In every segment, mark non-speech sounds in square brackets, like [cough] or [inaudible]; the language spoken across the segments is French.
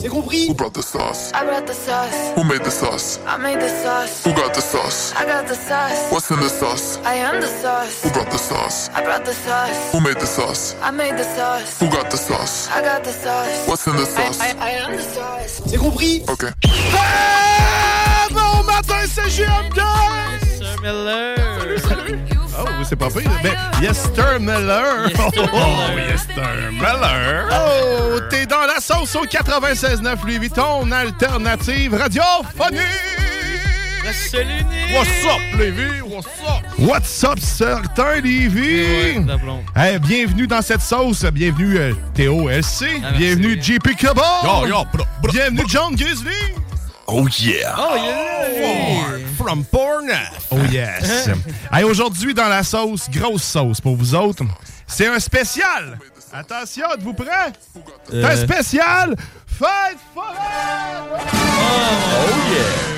C'est compris Who brought the sauce? I brought the sauce. Who made the sauce? I made the sauce. Who got the sauce? I got the sauce. What's in the sauce? I am the sauce. Who brought the sauce? I brought the sauce. Who made the sauce? I made the sauce. Who got the sauce? I got the sauce. What's in the I, sauce? I, I am the sauce. C'est compris Ok. bon matin, c'est GMD! Oh, c'est pas pire. Ben, Yester Miller. Oh, Yester Miller. Oh, t'es dans la sauce au 96.9 Louis Vuitton, alternative radiophonique. What's up, Lévi? What's up? What's up, certain Lévi? Hey, bienvenue dans cette sauce. Bienvenue euh, Théo LC. bienvenue JP Cabot. bienvenue John Grizzly. Oh yeah! Oh yeah! From Portneuf. Oh yes! [laughs] hey, aujourd'hui dans la sauce, grosse sauce pour vous autres, c'est un spécial. Attention, êtes-vous prêts? Un spécial Fête foraine! Oh yeah!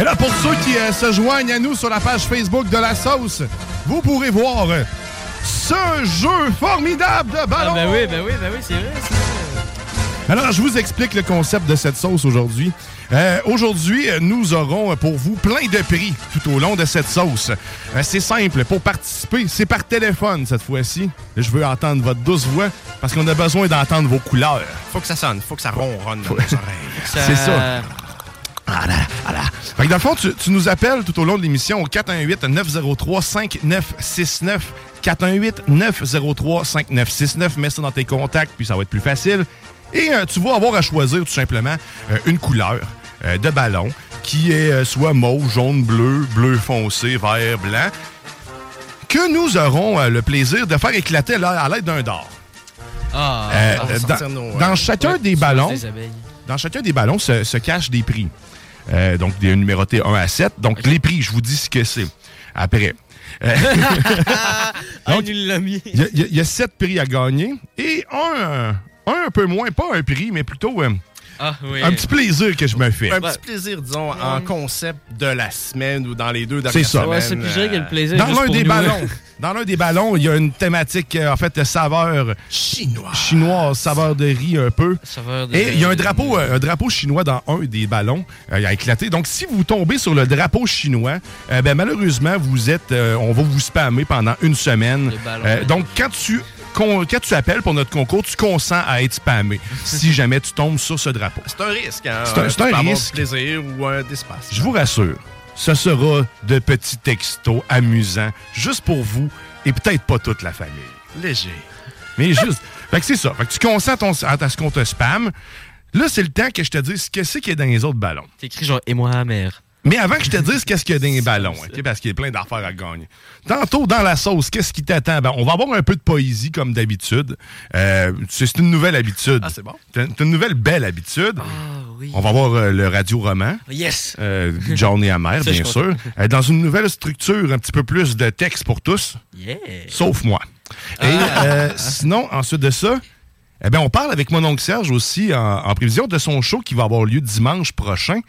Et là, pour ceux qui euh, se joignent à nous sur la page Facebook de la sauce, vous pourrez voir euh, ce jeu formidable de ballon. Ah, ben oui, ben oui, ben oui, c'est vrai, c'est vrai. Alors, je vous explique le concept de cette sauce aujourd'hui. Euh, aujourd'hui, nous aurons pour vous plein de prix tout au long de cette sauce. Euh, c'est simple, pour participer, c'est par téléphone cette fois-ci. Je veux entendre votre douce voix parce qu'on a besoin d'entendre vos couleurs. Faut que ça sonne, faut que ça ronronne dans nos oreilles. [laughs] C'est ça. Voilà, voilà. Fait que dans le fond, tu, tu nous appelles tout au long de l'émission au 418-903-5969. 418-903-5969. Mets ça dans tes contacts, puis ça va être plus facile. Et euh, tu vas avoir à choisir tout simplement euh, une couleur euh, de ballon qui est soit mauve, jaune, bleu, bleu foncé, vert, blanc, que nous aurons le plaisir de faire éclater à l'aide d'un dard. Ah, Euh, dans, nos, dans chacun Ouais, des ballons, des dans chacun des ballons se, se cachent des prix. Euh, donc, des numérotés 1 à 7. Donc, les prix, je vous dis ce que c'est. Après. Euh, [laughs] [laughs] Ah, Donc, il y, y a- il y a sept prix à gagner et un, un un peu moins, pas un prix, mais plutôt euh, Ah, oui. un petit plaisir que je me fais. Un petit plaisir, disons, en concept de la semaine ou dans les deux dernières C'est ça. semaines. Ouais, c'est plus vrai que le plaisir. Dans l'un des nous. ballons, [laughs] dans l'un des ballons, il y a une thématique euh, en fait de saveur Chinois. chinoise, saveur de riz un peu. Saveur de- Et il y a un drapeau, euh, un drapeau chinois dans un des ballons. Euh, il a éclaté. Donc, si vous tombez sur le drapeau chinois, euh, ben, malheureusement, vous êtes, euh, on va vous spammer pendant une semaine. Le ballon. Euh, donc, quand tu, quand tu appelles pour notre concours, tu consens à être spammé [laughs] si jamais tu tombes sur ce drapeau. C'est un risque, hein? C'est un- c'est un avoir risque. du plaisir ou un d'espace. Je vous rassure, ce sera de petits textos amusants, juste pour vous et peut-être pas toute la famille. Léger. Mais juste. fait que c'est ça. Fait que tu consens ton- à ce qu'on te spam. Là, c'est le temps que je te dise ce que c'est qu'il y a dans les autres ballons. C'est écrit genre, et moi, mère. Mais avant que je te dise [laughs] qu'est-ce qu'il y a dans les ballons, parce qu'il y a plein d'affaires à gagner. Tantôt, dans la sauce, qu'est-ce qui t'attend? Ben, on va avoir un peu de poésie, comme d'habitude. Euh, c'est une nouvelle habitude. Ah, c'est bon? C'est une- nouvelle belle habitude. Ah, oui. On va avoir euh, le radio-roman. Yes! Euh, [laughs] Amère, je bien sûr. Euh, dans une nouvelle structure, un petit peu plus de texte pour tous, Yeah! sauf moi. Et Ah. sinon, ensuite de ça, Eh bien, on parle avec mon oncle Serge aussi en, en prévision de son show qui va avoir lieu dimanche prochain.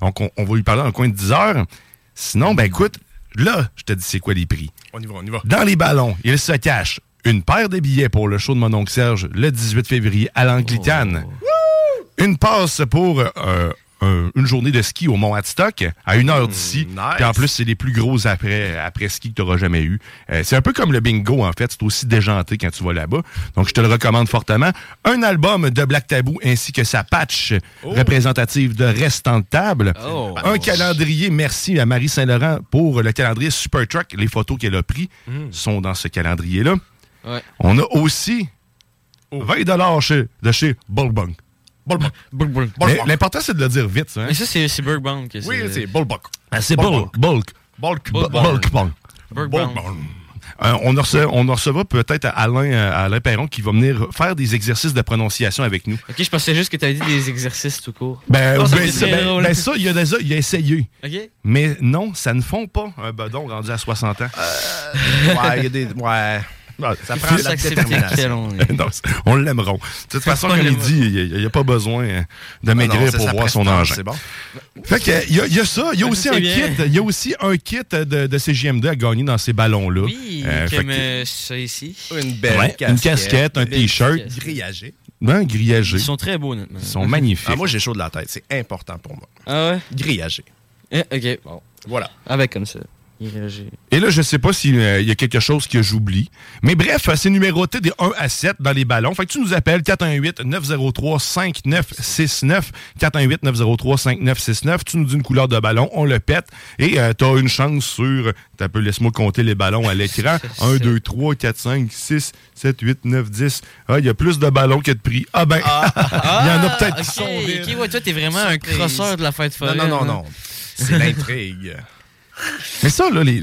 Donc, on, on va lui parler dans un coin de 10 heures. Sinon, ben écoute, là, je te dis c'est quoi les prix? On y va, on y va. Dans les ballons, il se cache une paire de billets pour le show de mon oncle Serge le 18 février à l'Anglicane. Une passe pour euh, un- une journée de ski au Mont Hadstock à une heure d'ici. Puis en plus, c'est les plus gros après, après ski que tu n'auras jamais eu. Euh, c'est un peu comme le bingo, en fait. C'est aussi déjanté quand tu vas là-bas. Donc, je te le recommande fortement. Un album de Black Tabou ainsi que sa patch représentative de Restant de table. Oh. Un calendrier. Merci à Marie Saint-Laurent pour le calendrier Super Truck. Les photos qu'elle a prises sont dans ce calendrier-là. Ouais. On a aussi 20 chez, de chez Bullbunk. L'important, c'est de le dire vite, ça. hein? Mais ça, c'est c'est Burbank. que Oui, c'est Bullbuck. Ah, c'est bulk. Bulk. Bulk. Bulk. Bulk. Euh, on, en recevra peut-être Alain, euh, Alain Perron qui va venir faire des exercices de prononciation avec nous. Ok, je pensais juste que tu avais dit des exercices tout court. Ben, Oh, ça, ben, c'est ça, très ben- ben, ça, il a déjà il a essayé. Ok. Mais non, ça ne font pas un bedon rendu à 60 ans. Ouais, il y a des. Ouais. Ça Il prend de détermination. [laughs] Non, on l'aimeront. De toute façon, On comme il dit, il n'y a, pas besoin euh, de Ah non, maigrir pour voir son engin. C'est bon. Fait que, il y, a- il y a ça. Il y a Ah, aussi un bien. kit. Il y a aussi un kit de, de CGM2 à gagner dans ces ballons-là. Oui, Euh, comme que- euh, ça ici. Une belle Ouais, casquette. une casquette, un t-shirt. Grillagé. un grillagé. Ils sont très beaux, honnêtement. Ils sont magnifiques. Ah, moi, j'ai chaud de la tête. C'est important pour moi. Ah ouais? Grillagé. Eh, ok, bon. Voilà. Avec comme ça. Il réagit. Et là, je sais pas s'il y a quelque chose que j'oublie. Mais bref, euh, c'est numéroté des 1 à 7 dans les ballons. Fait que tu nous appelles 418-903-5969. 418-903-5969. Tu nous dis une couleur de ballon, on le pète. Et tu as une chance sur... T'as peu, laisse-moi compter les ballons à l'écran. 1, 2, 3, 4, 5, 6, 7, 8, 9, 10. Ah, il y a plus de ballons que de prix. Ah ben, [laughs] il y en a peut-être ok, qui sont vides. Ok, ouais, toi, t'es vraiment un crosseur de la fête Non, foraine. non, non, hein. non. C'est l'intrigue. Mais ça, là, les,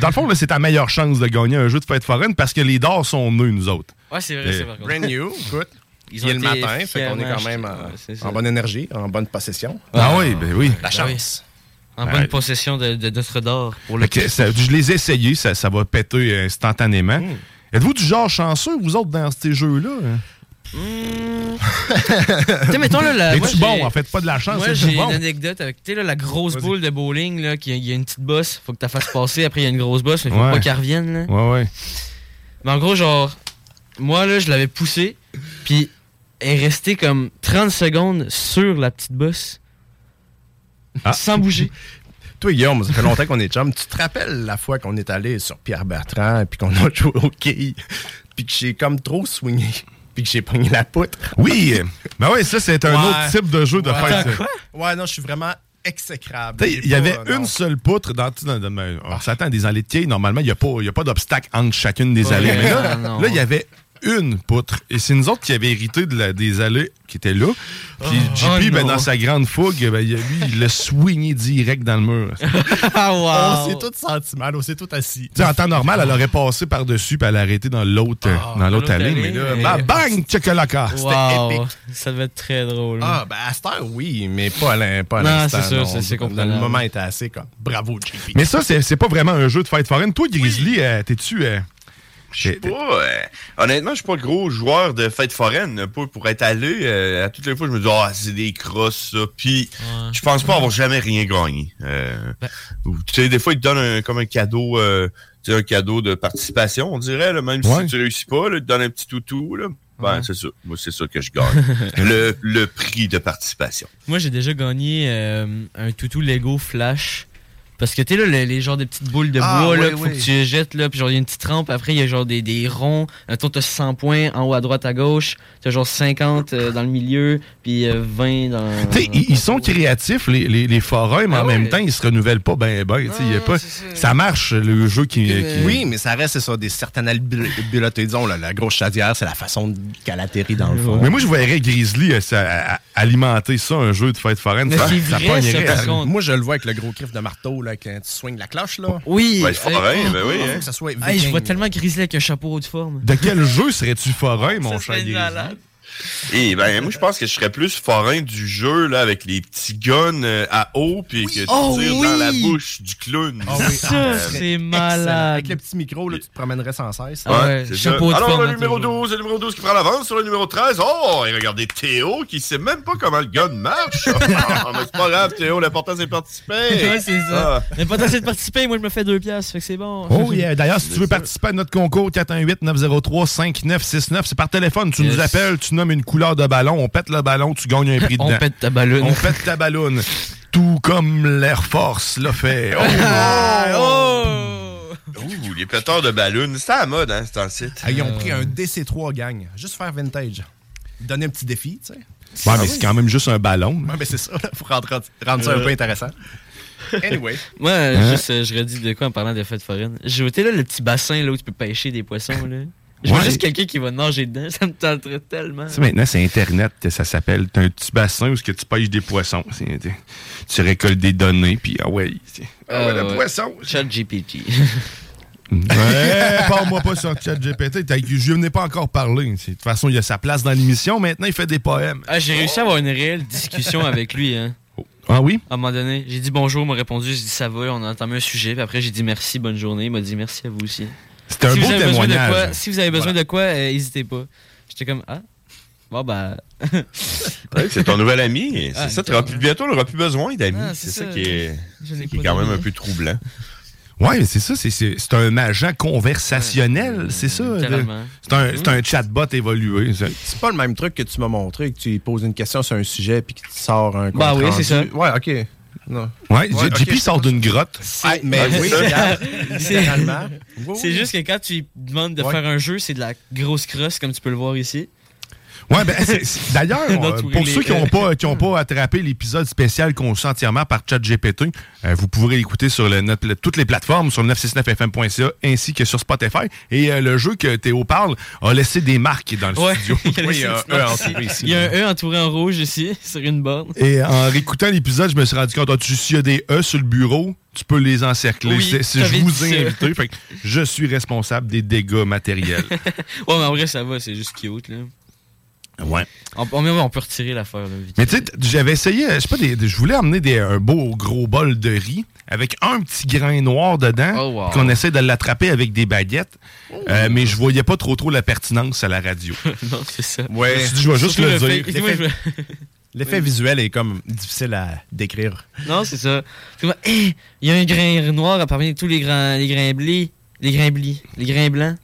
dans le fond, là, c'est ta meilleure chance de gagner un jeu de fête foraine parce que les dards sont nœuds, nous autres. Ouais, c'est vrai, c'est vrai. Brand new. Écoute, Ils il ont est le matin, fait qu'on est quand même en, bonne énergie, en bonne possession. Ah, oui, ben oui. La Ben oui. chance. En Ouais. bonne possession de, de notre d'or pour le ça- je les ai essayés, ça, ça va péter instantanément. Hmm. Êtes-vous du genre chanceux, vous autres, dans ces jeux-là? [laughs] Tu sais, mettons, là, la. moi, j'ai- bon, en fait? Pas de la chance, Moi, j'ai une anecdote avec, tu sais, là, la grosse boule de bowling, là, qui il y a une petite bosse, faut que tu la fasses passer, après il y a une grosse bosse, mais faut Ouais. pas qu'elle revienne, là. Ouais, ouais. Mais en gros, genre, moi, là, je l'avais poussée, puis elle est restée comme 30 secondes sur la petite bosse, Ah. sans bouger. [laughs] Toi, Guillaume, ça fait longtemps qu'on est chum. Tu te rappelles la fois qu'on est allé sur Pierre Bertrand, puis qu'on a [laughs] joué au quai, puis que j'ai comme trop swingé, puis que j'ai pogné la poutre? Oui! ben oui, ça, c'est un Ouais. autre type de jeu de Ouais. fête. Attends, quoi? Ouais, non, je suis vraiment exécrable. Tu sais, Il y avait une seule poutre dans, dans- dans- dans- on s'attend à des allées de quai. Normalement, il n'y a pas, il y a pas d'obstacle entre chacune des Ouais, allées. Mais là, il y avait une poutre. Et c'est nous autres qui avions hérité de la- des allées qui étaient là. Puis JP, Oh, ben, dans sa grande fougue, ben, il a- lui, il l'a swingé direct dans le mur. [laughs] Ah, On wow! s'est tous senti mal, on s'est tous assis. En temps normal, elle aurait passé par-dessus puis elle aurait arrêté dans l'autre dans l'autre allée. Mais là, mais- bah, bang, chocolata. Wow! épique. Ça devait être très drôle. Ah, ben à cette heure, oui, mais pas à l'in- pas à Non, l'instant. c'est sûr, non. c'est- Le moment était assez comme bravo, JP. Mais ça, c'est c'est pas vraiment un jeu de fête foraine. Toi, Grizzly, euh, t'es-tu. euh, Je sais pas. euh, honnêtement, je suis pas le gros joueur de fête foraine. Pas pour être allé. euh, à toutes les fois, je me dis, ah, c'est des crosses, ça. Puis, je pense pas avoir jamais rien gagné. Euh, ou, Tu sais, des fois, ils te donnent un- comme un cadeau, euh, un cadeau de participation, on dirait, là, même Ouais. si tu réussis pas, là, ils te donnent un petit toutou, là. Ben, c'est ça. Moi, c'est ça que je gagne. [laughs] le, le prix de participation. Moi, j'ai déjà gagné euh, un toutou Lego Flash. Parce que tu sais, là, les, les genres de petites boules de Ah, bois, là, oui, faut oui. que tu jettes, là, puis genre, il y a une petite rampe, après, il y a genre des, des ronds. Mettons, t'as 100 points en haut à droite, à gauche. T'as genre 50 euh, dans le milieu, puis euh, 20 dans. Tu sais, ils, ils sont créatifs, les, les, les forums, mais Ah en ouais. même temps, ils se renouvellent pas ben ben. tu sais, il y a pas, ça. marche, le jeu qui. qui- Oui, mais ça reste c'est ça, des certaines habiletés. Disons, là, la grosse chaudière, c'est la façon qu'elle atterrit dans le fond. Mais moi, je verrais Grizzly euh, ça, à- à- alimenter ça, un jeu de fête foraine. Mais ça, ça ça. Moi, je le vois avec le gros griffe de marteau, là, quand tu swings la cloche, là. Oui! Ouais, le forain, euh, ben oui, Il faut hein. que ça soit Hey, je vois tellement Grizzly avec un chapeau haut de forme. De quel jeu serais-tu forain, mon cher serait Grizzly? malade. Et ben, moi, je pense que je serais plus forain du jeu, là, avec les petits guns euh, à eau, puis que tu Oh tires oui! dans la bouche du clown. Ah oui, Ça, ah, c'est malade. Avec le petit micro, là, tu te promènerais sans cesse. Ah ouais, c'est ça. Alors, le numéro toujours. 12, c'est le numéro 12 qui prend l'avance sur le numéro 13. Oh, et regardez Théo qui sait même pas comment le gun marche. [laughs] Ah, mais c'est pas grave, Théo, l'important c'est de participer. [laughs] Ouais, c'est ça. Ah. Pas assez de participer, moi je me fais deux piastres, fait que c'est bon. Oh yeah. D'ailleurs, si tu veux participer à notre concours 418-903-5969, c'est par téléphone. Tu nous appelles, tu nommes une couleur de ballon, on pète le ballon, tu gagnes un prix [laughs] On dedans. pète ta ballonne. On pète ta ballonne. Tout comme l'Air Force l'a fait. [laughs] Oh! Oh! Ouh, les péteurs de ballons, c'est à la mode, hein, c'est dans le site. Ah, ils ont pris un DC3 gang. Juste faire vintage. Donner un petit défi, tu sais. Ouais, mais c'est quand même juste un ballon. Ouais, mais c'est ça, là. Faut rendre, rendre ça un peu intéressant. Anyway. [laughs] Moi, Hein? juste, euh, je redis de quoi en parlant des fêtes foraines. J'ai voté là le petit bassin là où tu peux pêcher des poissons. là. Je vois juste quelqu'un qui va nager dedans, [laughs] ça me tenterait tellement. Tu sais, maintenant, c'est Internet que ça s'appelle. T'as un petit bassin où ce que tu pêches des poissons. Tu récoltes des données, puis ah ouais. Ah ouais, le poisson. Chat GPT. [laughs] Ouais, parle-moi pas sur ChatGPT. t'as- Je n'ai pas encore parlé. C'est- De toute façon, il a sa place dans l'émission. Maintenant, il fait des poèmes. Ah, j'ai réussi à avoir une réelle discussion avec lui. Hein. Ah oui? À un moment donné, j'ai dit bonjour, il m'a répondu, j'ai dit ça va, on a entamé un sujet, puis après j'ai dit merci, bonne journée, il m'a dit merci à vous aussi. C'était un Si beau vous avez besoin de témoignage. quoi- si vous avez besoin de quoi, euh, n'hésitez pas. J'étais comme ah, bon bah. [laughs] Ouais, c'est ton nouvel ami. C'est Ah, ça, t'auras plus, bientôt, tu n'auras plus besoin d'amis. Ah, c'est c'est ça, ça. qui est, qui est quand même un peu troublant. Ouais, mais c'est ça. c'est- C'est c'est un agent conversationnel, c'est ça. C'est un, c'est un chatbot évolué. ça. C'est pas le même truc que tu m'as montré, que tu poses une question sur un sujet puis que tu sors un Bah oui, c'est ça. Ouais, OK. Non. Ouais, Ouais, JP sort d'une grotte. Ah, mais oui, c'est littéralement. Juste que quand tu lui demandes de Ouais. faire un jeu, c'est de la grosse crosse, comme tu peux le voir ici. Ouais, ben, d'ailleurs, [laughs] euh, pour ceux qui n'ont [laughs] pas, qui ont pas attrapé l'épisode spécial conçu entièrement par ChatGPT, euh, vous pourrez l'écouter sur le, notre- le- toutes les plateformes, sur le 969fm.ca ainsi que sur Spotify. Et euh, le jeu que Théo parle a laissé des marques dans le Ouais. studio. [laughs] Il y a Oui, il y a un E entouré ici. Il y a un E entouré en rouge ici, sur une borne. Et en réécoutant l'épisode, je me suis rendu compte, ah, tu- s'il y a des E sur le bureau, tu peux les encercler. Oui, c'est- je vous ai invité. Fait que je suis responsable des dégâts matériels. Ouais, mais en vrai, ça va, c'est juste cute, là. Ouais. On, on- on peut retirer l'affaire. Mais tu sais, j'avais essayé, je sais pas, des, des- je voulais amener des, un beau gros bol de riz avec un petit grain noir dedans, Oh, wow. qu'on essaie de l'attraper avec des baguettes. Euh, mais je voyais pas trop trop la pertinence à la radio. [laughs] non, c'est ça. Ouais. Je vais juste le le dire. je [laughs] L'effet visuel est comme difficile à décrire. Non, c'est ça. Tu vois, Hey, il y a un grain noir parmi tous les grains, les grains blés. Les grains blis, les grains blancs.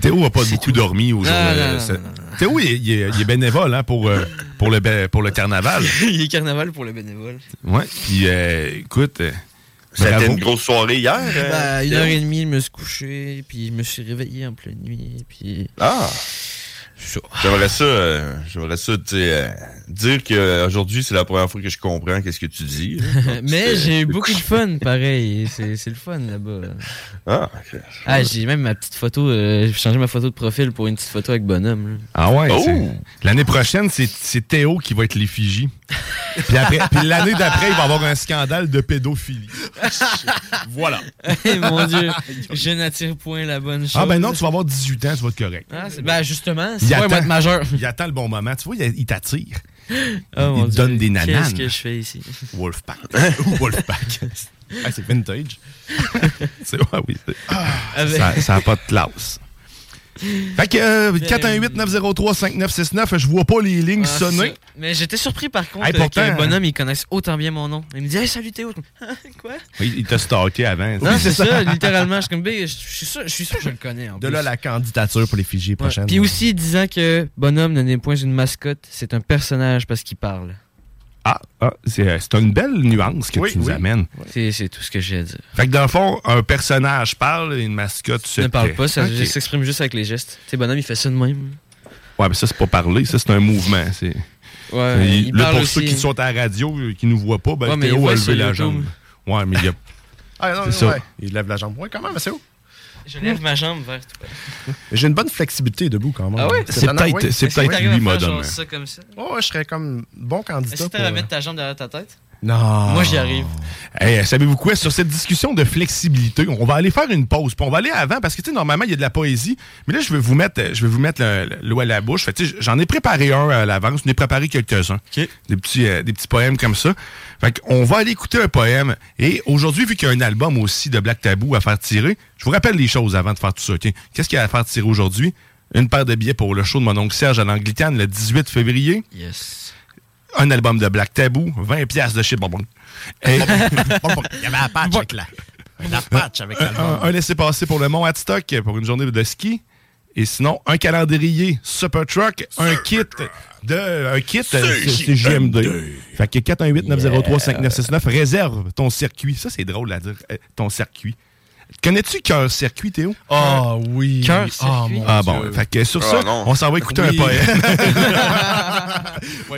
Théo a pas beaucoup dormi au jour. Non, euh, non, non, ça- non, Théo, il, est- il est, il est bénévole hein, pour, euh, pour, le, pour le carnaval. [laughs] il est carnaval pour le bénévole. Ouais. Puis euh, écoute, euh, C'était bravo. une grosse soirée hier. euh, Bah, une Théo? heure et demie, je me suis couché, puis je me suis réveillé en pleine nuit, puis... Ah! J'aimerais ça, euh, j'aimerais ça, euh, dire qu'aujourd'hui, c'est la première fois que je comprends qu'est-ce que tu dis. [laughs] Mais j'ai eu beaucoup de fun, pareil. C'est c'est le fun là-bas. Ah, ok. Ah, j'ai même ma petite photo. euh, j'ai changé ma photo de profil pour une petite photo avec bonhomme. là. Ah ouais. Oh! L'année prochaine, c'est c'est Théo qui va être l'effigie. puis après- puis l'année d'après, il va y avoir un scandale de pédophilie. [laughs] voilà. [laughs] Eh, Mon Dieu, je n'attire point la bonne chose. Ah ben non, tu vas avoir 18 ans, tu vas être correct. Ah, c'est- ben justement, c'est pas attend. être majeur. Il attend le bon moment. Tu vois, il, il t'attire. [laughs] Oh, il te donne des Qu'est-ce nananes. que je fais ici? [laughs] Wolfpack. [laughs] Wolfpack. Ah, c'est vintage. c'est ouais, oui. c'est- Avec- Ça ça a pas de classe. Fait que euh, 418-903-5969, je vois pas les lignes Ah, sonner. Mais j'étais surpris par contre Hey, euh, pourtant, que Bonhomme, il connaisse autant bien mon nom. Il me dit Hey, salut Théo. [laughs] Quoi? Il, il t'a stalké avant. Non, c'est ça, littéralement. Je suis comme, Ben, je suis sûr, je suis sûr que je le connais. En De plus. là, la candidature pour les Fidji Ouais. prochaines. Puis aussi disant que Bonhomme ne n'est point une mascotte, c'est un personnage parce qu'il parle. Ah, ah, c'est euh, c'est une belle nuance que Oui, tu nous oui. amènes. C'est tout ce que j'ai à dire. Fait que dans le fond, un personnage parle et une mascotte se ne parle pas, ça s'exprime juste avec les gestes. Tu sais, Bonhomme, il fait ça de même. Ouais, mais ça, c'est pas parler, ça, c'est un mouvement. C'est... Ouais, il, il là, parle pour ceux qui sont à la radio, euh, qui nous voient pas, ben, Ouais, Théo a levé la YouTube. jambe. Ouais, mais il y a. Ah, non, C'est ça. ouais. Il lève la jambe. Ouais, quand même, c'est haut. Je lève ma jambe vers toi. J'ai une bonne flexibilité debout quand même. Ah ouais? C'est peut-être lui, ça comme ça? Ouais, ouais, je serais comme bon candidat Est-ce que pour... tu vas euh, mettre ta jambe derrière ta tête? Non. Moi, j'y arrive. Hey, savez-vous quoi? Sur cette discussion de flexibilité, on va aller faire une pause. Puis on va aller avant parce que, tu sais, normalement, il y a de la poésie. Mais là, je vais vous mettre, je vais vous mettre le- le- l'eau à la bouche. Fait, tu sais, j'en ai préparé un à l'avance. J'en ai préparé quelques-uns. Des, petits, euh, des petits poèmes comme ça. Fait qu'on va aller écouter un poème. Et aujourd'hui, vu qu'il y a un album aussi de Black Tabou à faire tirer, je vous rappelle les choses avant de faire tout ça. Qu'est-ce qu'il y a à faire tirer aujourd'hui? Une paire de billets pour le show de mon oncle Serge à l'Anglicane le 18 février. Yes. Un album de Black Tabou, 20 pièces de chez Bonbon. Et- Il y avait un patch avec la. La patch avec un, l'album. un laissez-passer pour le Mont Hadstock pour une journée de ski. Et sinon, un calendrier Super Truck, un kit de un kit euh, c'est GMD. Fait que 418 903 5969 réserve ton circuit. Ça c'est drôle à dire euh, ton circuit. Connais-tu Cœur Circuit, Théo? Ah oui. Cœur Ah, Circuit. mon Ah bon, Dieu. fait que sur Ah, ça, non. on s'en va écouter Oui. un poème.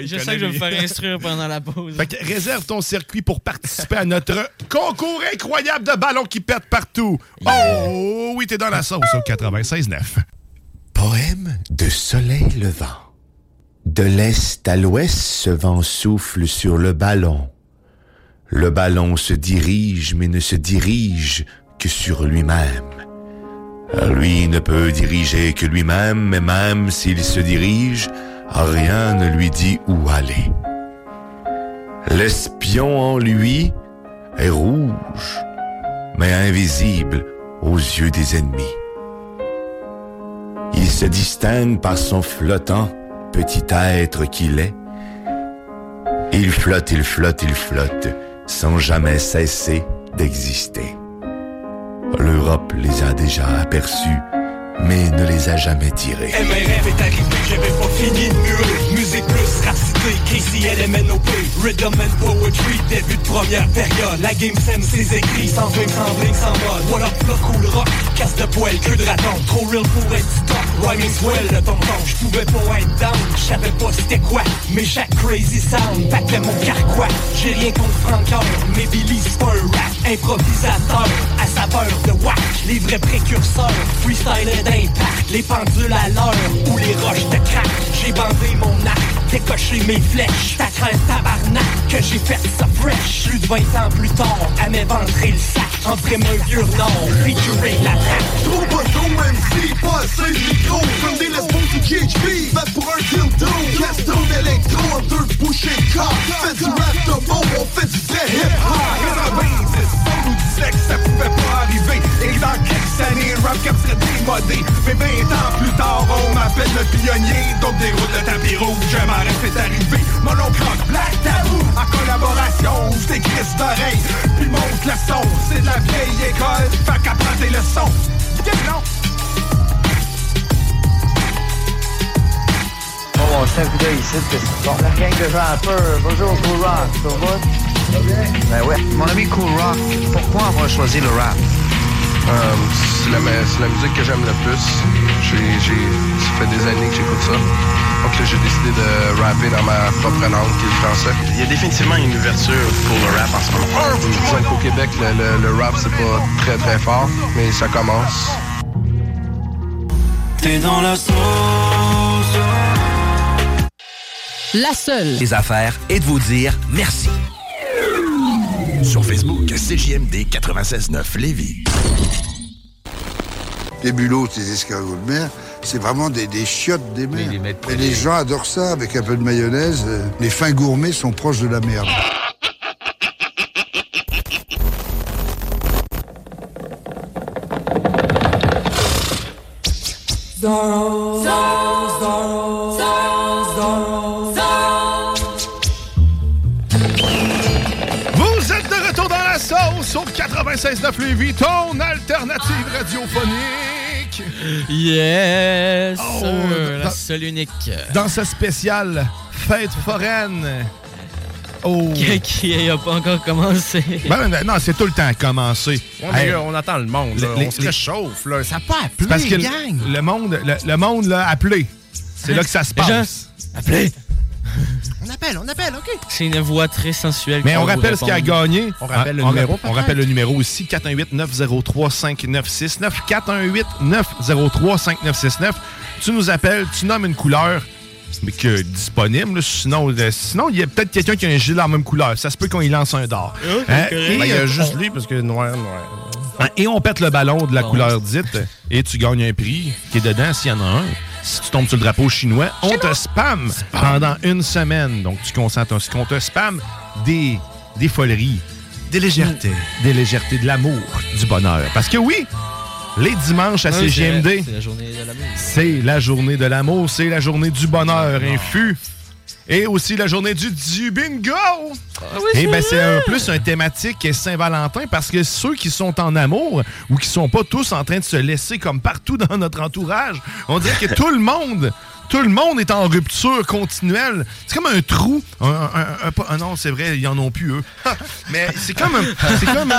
[laughs] je sais que je vais me faire instruire pendant la pause. Fait que réserve ton circuit pour participer à notre concours incroyable de ballons qui pètent partout. Oh oui, t'es dans la sauce au 96.9. Poème de soleil levant. De l'est à l'ouest, ce vent souffle sur le ballon. Le ballon se dirige, mais ne se dirige sur lui-même. Lui ne peut diriger que lui-même, mais même s'il se dirige, rien ne lui dit où aller. L'espion en lui est rouge, mais invisible aux yeux des ennemis. Il se distingue par son flottant petit être qu'il est. Il flotte, il flotte, il flotte, sans jamais cesser d'exister. L'Europe les a déjà aperçus, mais ne les a jamais tirés. Plus racité, KCLMNOP Rhythm and Poetry, début de première période. La game sème ses écrits, sans vim, sans bling, sans mode. What up, cool rock, casse de poêle, queue de raton Trop real pour être stock, rhyming swell, le tonton J'pouvais pas être down, j'savais pas c'était quoi. Mais chaque crazy sound, battait mon carquois. J'ai rien contre Francoeur, mais Billy c'est rap Improvisateur, à saveur de whack Les vrais précurseurs, freestyler d'impact Les pendules à l'heure, ou les roches de crack J'ai bandé mon arc, décoché mes flèches Ta crainte tabarnak, que j'ai fait ça fresh Plus de 20 ans plus tard, à m'éventrer le sac Entrer un vieux nord, featuring la track Trop pas d'eau, même si pas assez de micro Comme des lesbons sous GHB, fait pour un dildo Gaston d'électro, en deux bouchées de corps Fait du rap de bon, on fait du vrai hip-hop 90, on nous disait que ça pouvait pas arriver Et dans quelques années, le rap cap serait démodé 20 ans plus tard, on m'appelle le pionnier Donc des routes de tapis rouge, j'aimerais est arrivé Mon oncle Black Tabou En collaboration, ouvre tes crises d'oreilles Puis monte le son, c'est de la vieille école Fait qu'apprends tes leçons Bon, je un coup d'œil ici. que c'est- Bon, la gang de gens. Bonjour, Cool Rock. Ça va? Ben ouais. Mon ami Cool Rock, pourquoi avoir choisi le rap? Euh, c'est la, c'est la musique que j'aime le plus. J'ai, j'ai, ça fait des années que j'écoute ça. Donc là, j'ai décidé de rapper dans ma propre langue, qui est le français. Il y a définitivement une ouverture pour le rap en ce moment. Disons qu'au Québec, le, le- le rap, c'est pas très très fort, mais ça commence. T'es dans la sauce La seule. Les affaires et de vous dire merci. Sur Facebook, CJMD 96.9 Lévis. Les bulots, les escargots de mer, c'est vraiment des, des chiottes des mers. Et les gens adorent ça avec un peu de mayonnaise. Euh, Les fins gourmets sont proches de la merde. Zorro, Zorro, Zorro, 96.9 Lévis, ton alternative radiophonique. Yes! Oh, euh, la dans- seule unique. Dans ce spécial fête foraine. Oh. Qui, qui a pas encore commencé. Ben, ben, non, c'est tout le temps à commencer. Ouais, mais là, on attend le monde. là. Les- on se les- réchauffe. Là. Ça n'a pas appelé, parce que le- gang. le monde, le, le monde l'a appelé. C'est là que ça se passe. Appelez! On appelle, on appelle, OK. C'est une voix très sensuelle. Mais qui on rappelle ce qu'il a gagné. On rappelle le Ah, numéro, On rappelle le numéro aussi. 418-903-5969. 418-903-5969. Tu nous appelles, tu nommes une couleur mais que disponible. Sinon, euh, sinon, il y a peut-être quelqu'un qui a un gilet en même couleur. Ça se peut qu'on y lance un d'or. Hein? Et, Ben, il y a euh, juste on- lui parce que noir, noir. Hein, Et on pète le ballon de la couleur dite et tu gagnes un prix qui est dedans s'il y en a un. Si tu tombes sur le drapeau chinois, on te spam pendant une semaine. Donc tu consentes qu'on te spam des, des foleries. Des légèretés. Des légèretés, de l'amour, du bonheur. Parce que oui, les dimanches à c'est vrai, CGMD, C'est la journée de l'amour. c'est la journée de l'amour, c'est la journée du bonheur infus. Et aussi la journée du, du bingo! Et ben c'est un plus un thématique Saint-Valentin parce que ceux qui sont en amour ou qui sont pas tous en train de se laisser comme partout dans notre entourage, on dirait que tout le monde, tout le monde est en rupture continuelle. C'est comme un trou. Un, un- un- pas- ah non, c'est vrai, ils en ont plus eux. [laughs] Mais c'est comme un, c'est comme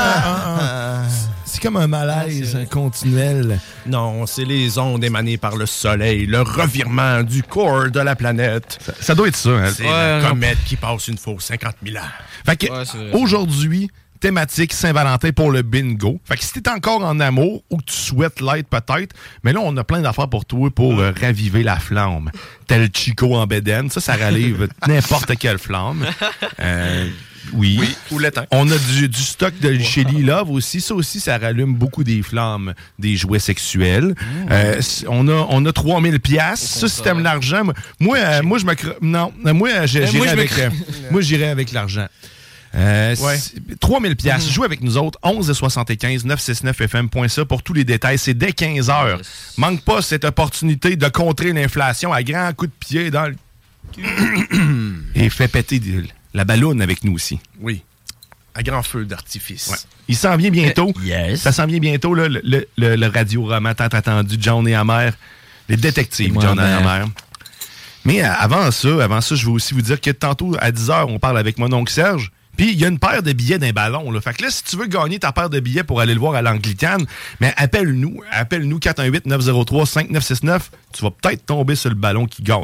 c'est comme un malaise continuel. Non, c'est les ondes émanées par le soleil, le revirement du corps de la planète. Ça, doit être ça. hein. C'est Ouais, la non. comète qui passe une fois aux 50 000 ans. Fait que aujourd'hui, thématique Saint-Valentin pour le bingo. Fait que si t'es encore en amour ou que tu souhaites l'être peut-être, mais là on a plein d'affaires pour toi pour euh, raviver la flamme. Tel Chico en bédaine, ça ça rallive [laughs] n'importe quelle flamme. Euh, oui. ou. On a du, du stock de chez Lee Love aussi. Ça aussi, ça rallume beaucoup des flammes des jouets sexuels. Euh, c- on, a, on a 3000 pièces. Ça, si t'aimes l'argent, moi- moi, euh, moi, je me... Non, euh, moi, euh, Euh, j'irai avec... euh, avec l'argent. Euh, Ouais. c'est- 3000 pièces. Joue avec nous autres. 11 et 75 969fm.ca pour tous les détails. C'est dès 15 heures. Manque pas cette opportunité de contrer l'inflation à grands coups de pied dans le [coughs] et fait péter la balloune avec nous aussi. Oui. À grand feu d'artifice. Il s'en vient bientôt. Euh, Ça s'en vient bientôt, là, le, le, le- le radio-roman tant attendu, John et Amère. Les détectives, John et. Amère. Mais euh, avant ça, avant ça, je veux aussi vous dire que tantôt, à 10h, on parle avec mon oncle Serge. Puis il y a une paire de billets d'un ballon. Là. Fait que là, si tu veux gagner ta paire de billets pour aller le voir à l'Anglicane, mais appelle-nous. Appelle-nous 418-903-5969. Tu vas peut-être tomber sur le ballon qui gagne.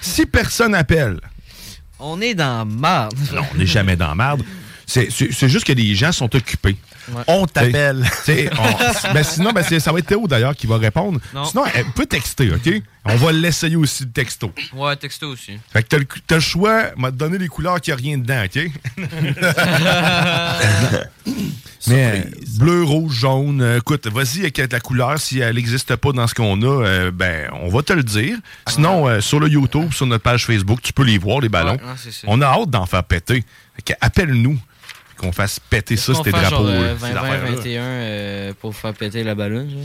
Si personne appelle, On est dans marde. non, on n'est jamais dans c'est- c'est juste que les gens sont occupés. Ouais. On t'appelle. T'sais, on- [laughs] ben sinon, ben c'est- ça va être Théo d'ailleurs qui va répondre. Non. Sinon, elle peut texter, OK? On va l'essayer aussi le texto. Ouais, texto aussi. Fait que t'as le, t'as le choix, m'a donné les couleurs qu'il n'y a rien dedans, OK? [laughs] Mais euh, bleu, rouge, jaune, euh, écoute, vas-y avec la couleur. Si elle n'existe pas dans ce qu'on a, euh, ben, on va te le dire. Sinon, euh, sur le YouTube, sur notre page Facebook, tu peux les voir, les ballons. Ouais, ouais, c'est ça. on a hâte d'en faire péter. Appelle-nous, qu'on fasse péter ça, On ces drapeaux. genre euh, là, ces 20-20-21 affaires-là? euh, pour faire péter la ballonne. Genre?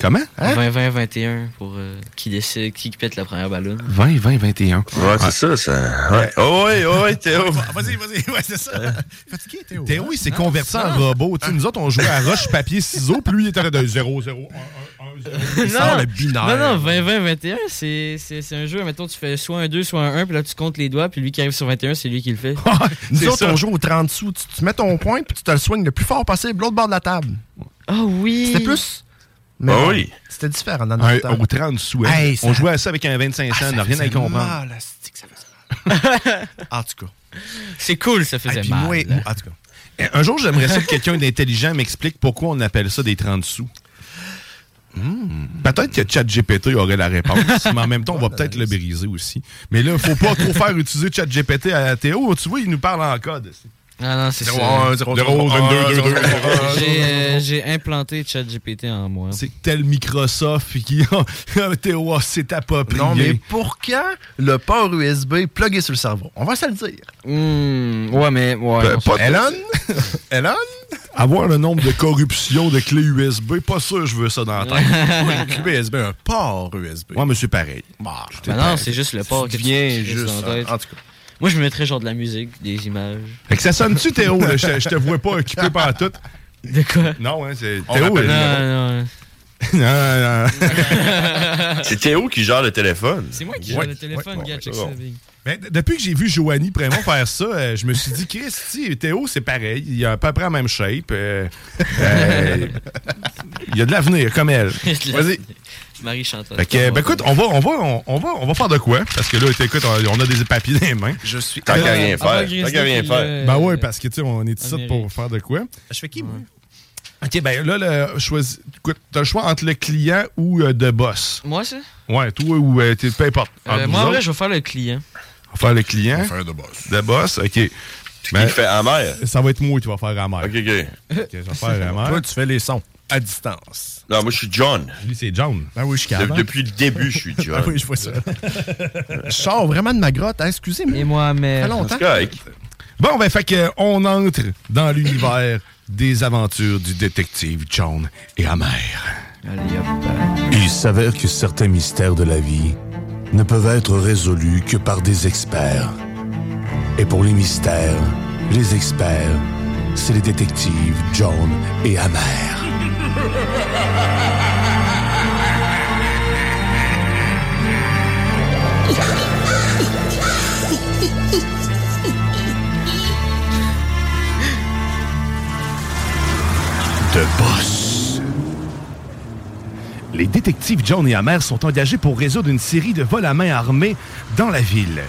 Comment? Hein? 20-20-21 pour euh, qui décide qui pète la première ballonne. 20, 20, 21. Ouais, c'est ça, ça. Ouais. Oh, ouais, oh, ouais, Théo. [laughs] Vas-y, vas-y. Ouais, c'est ça. Fatigué, Théo. Théo, il s'est converti en robot. Tu sais, nous autres, on jouait à roche, papier, ciseaux, puis lui, il était de 0, 0, 1, 1, [laughs] 1, 0. Il sort le binaire. Non, non, 20-20-21, c'est c'est- c'est un jeu. Mettons, tu fais soit un 2, soit un 1, puis là, tu comptes les doigts, puis lui qui arrive sur 21, c'est lui qui le fait. [laughs] Nous C'est autres, on joue au 30 sous. Tu, tu mets ton point, puis tu te le soignes le plus fort possible, l'autre bord de la table. Ah oui! C'était plus? Ah bon, oui. C'était différent dans notre temps. au 30 sous. hein. Hey, ça- On jouait à ça avec un 25 Ah, cents, on n'a rien à y comprendre. mal, ça faisait mal. [laughs] en tout cas. C'est cool, ça faisait Ah, puis mal. moi, là. en tout cas. Un jour, j'aimerais ça que quelqu'un d'intelligent m'explique pourquoi on appelle ça des 30 sous. Hmm. Peut-être que ChatGPT aurait la réponse, mais en même temps, on va [laughs] peut-être le briser aussi. Mais là, il faut pas trop faire utiliser ChatGPT à Théo. Tu vois, il nous parle en code. Ah non, c'est ça. 01, 0, 0, 22, 22, J'ai implanté ChatGPT en moi. C'est tel Microsoft qui [laughs] Théo c'est approprié. Non, mais pour quand le port USB plugué sur le cerveau? On va se le dire. Hmm, ouais, mais. Ouais, Elon? [laughs] Elon? Avoir le nombre de corruptions de clés USB, pas sûr je veux ça dans la tête. Une clé USB, un port USB. Moi, monsieur, pareil. Bah, Ben non, c'est juste le port viens tu juste, juste en tête. en tout cas. Moi, je me mettrais genre de la musique, des images. Fait que ça sonne-tu, [laughs] Théo? là? Je, je te vois pas occupé par tout. De quoi? Non, hein, c'est On Théo. rappelle euh, Non, non. [laughs] non, non. [laughs] C'est Théo qui gère le téléphone. C'est moi qui Ouais, gère le téléphone, ouais, gars, ouais, check c'est ça, bon. Big. D- depuis que j'ai vu Joanie Prémont faire ça, euh, je me suis dit, Christy, Théo, c'est pareil. Il a à peu près la même shape. euh, euh, il y a de l'avenir, comme elle. [laughs] Vas-y. Marie Chantal. Fait que, ben écoute, on va, on, va, on, on va, on va faire de quoi? Parce que là, écoute, on a des papiers dans les mains. Je suis. Tant qu'à rien Ah, faire. Grizzly Tant qu'à rien faire. Ben ouais, parce que, tu sais, on est ici pour faire de quoi? Je fais qui, moi? OK, ben là, le, choisis, écoute, t'as le choix entre le client ou euh, de boss. Moi, ça? Ouais, toi ou euh, t'es- peu importe. Euh, moi, en vrai, je vais faire le client. On va faire le client. On va faire de boss. De boss, OK. qui fait Amère? Ça va être moi qui va faire Amère. OK, OK. Ok, je vais faire. Toi, tu fais les sons à distance. Non, moi, je suis John. Lui, c'est John. Ah oui, je suis De- depuis le début, je suis [laughs] John. Ah oui, je vois ça. je sors vraiment de ma grotte. hein, Excusez-moi. Et moi, mais. Ça fait longtemps. Correct. Bon, ben, fait que on entre dans l'univers des aventures du détective John et. Allez, hop. Il s'avère que certains mystères de la vie ne peuvent être résolus que par des experts. Et pour les mystères, les experts, c'est les détectives John et Amère. de boss. Les détectives John et Amère sont engagés pour résoudre une série de vols à main armés dans la ville.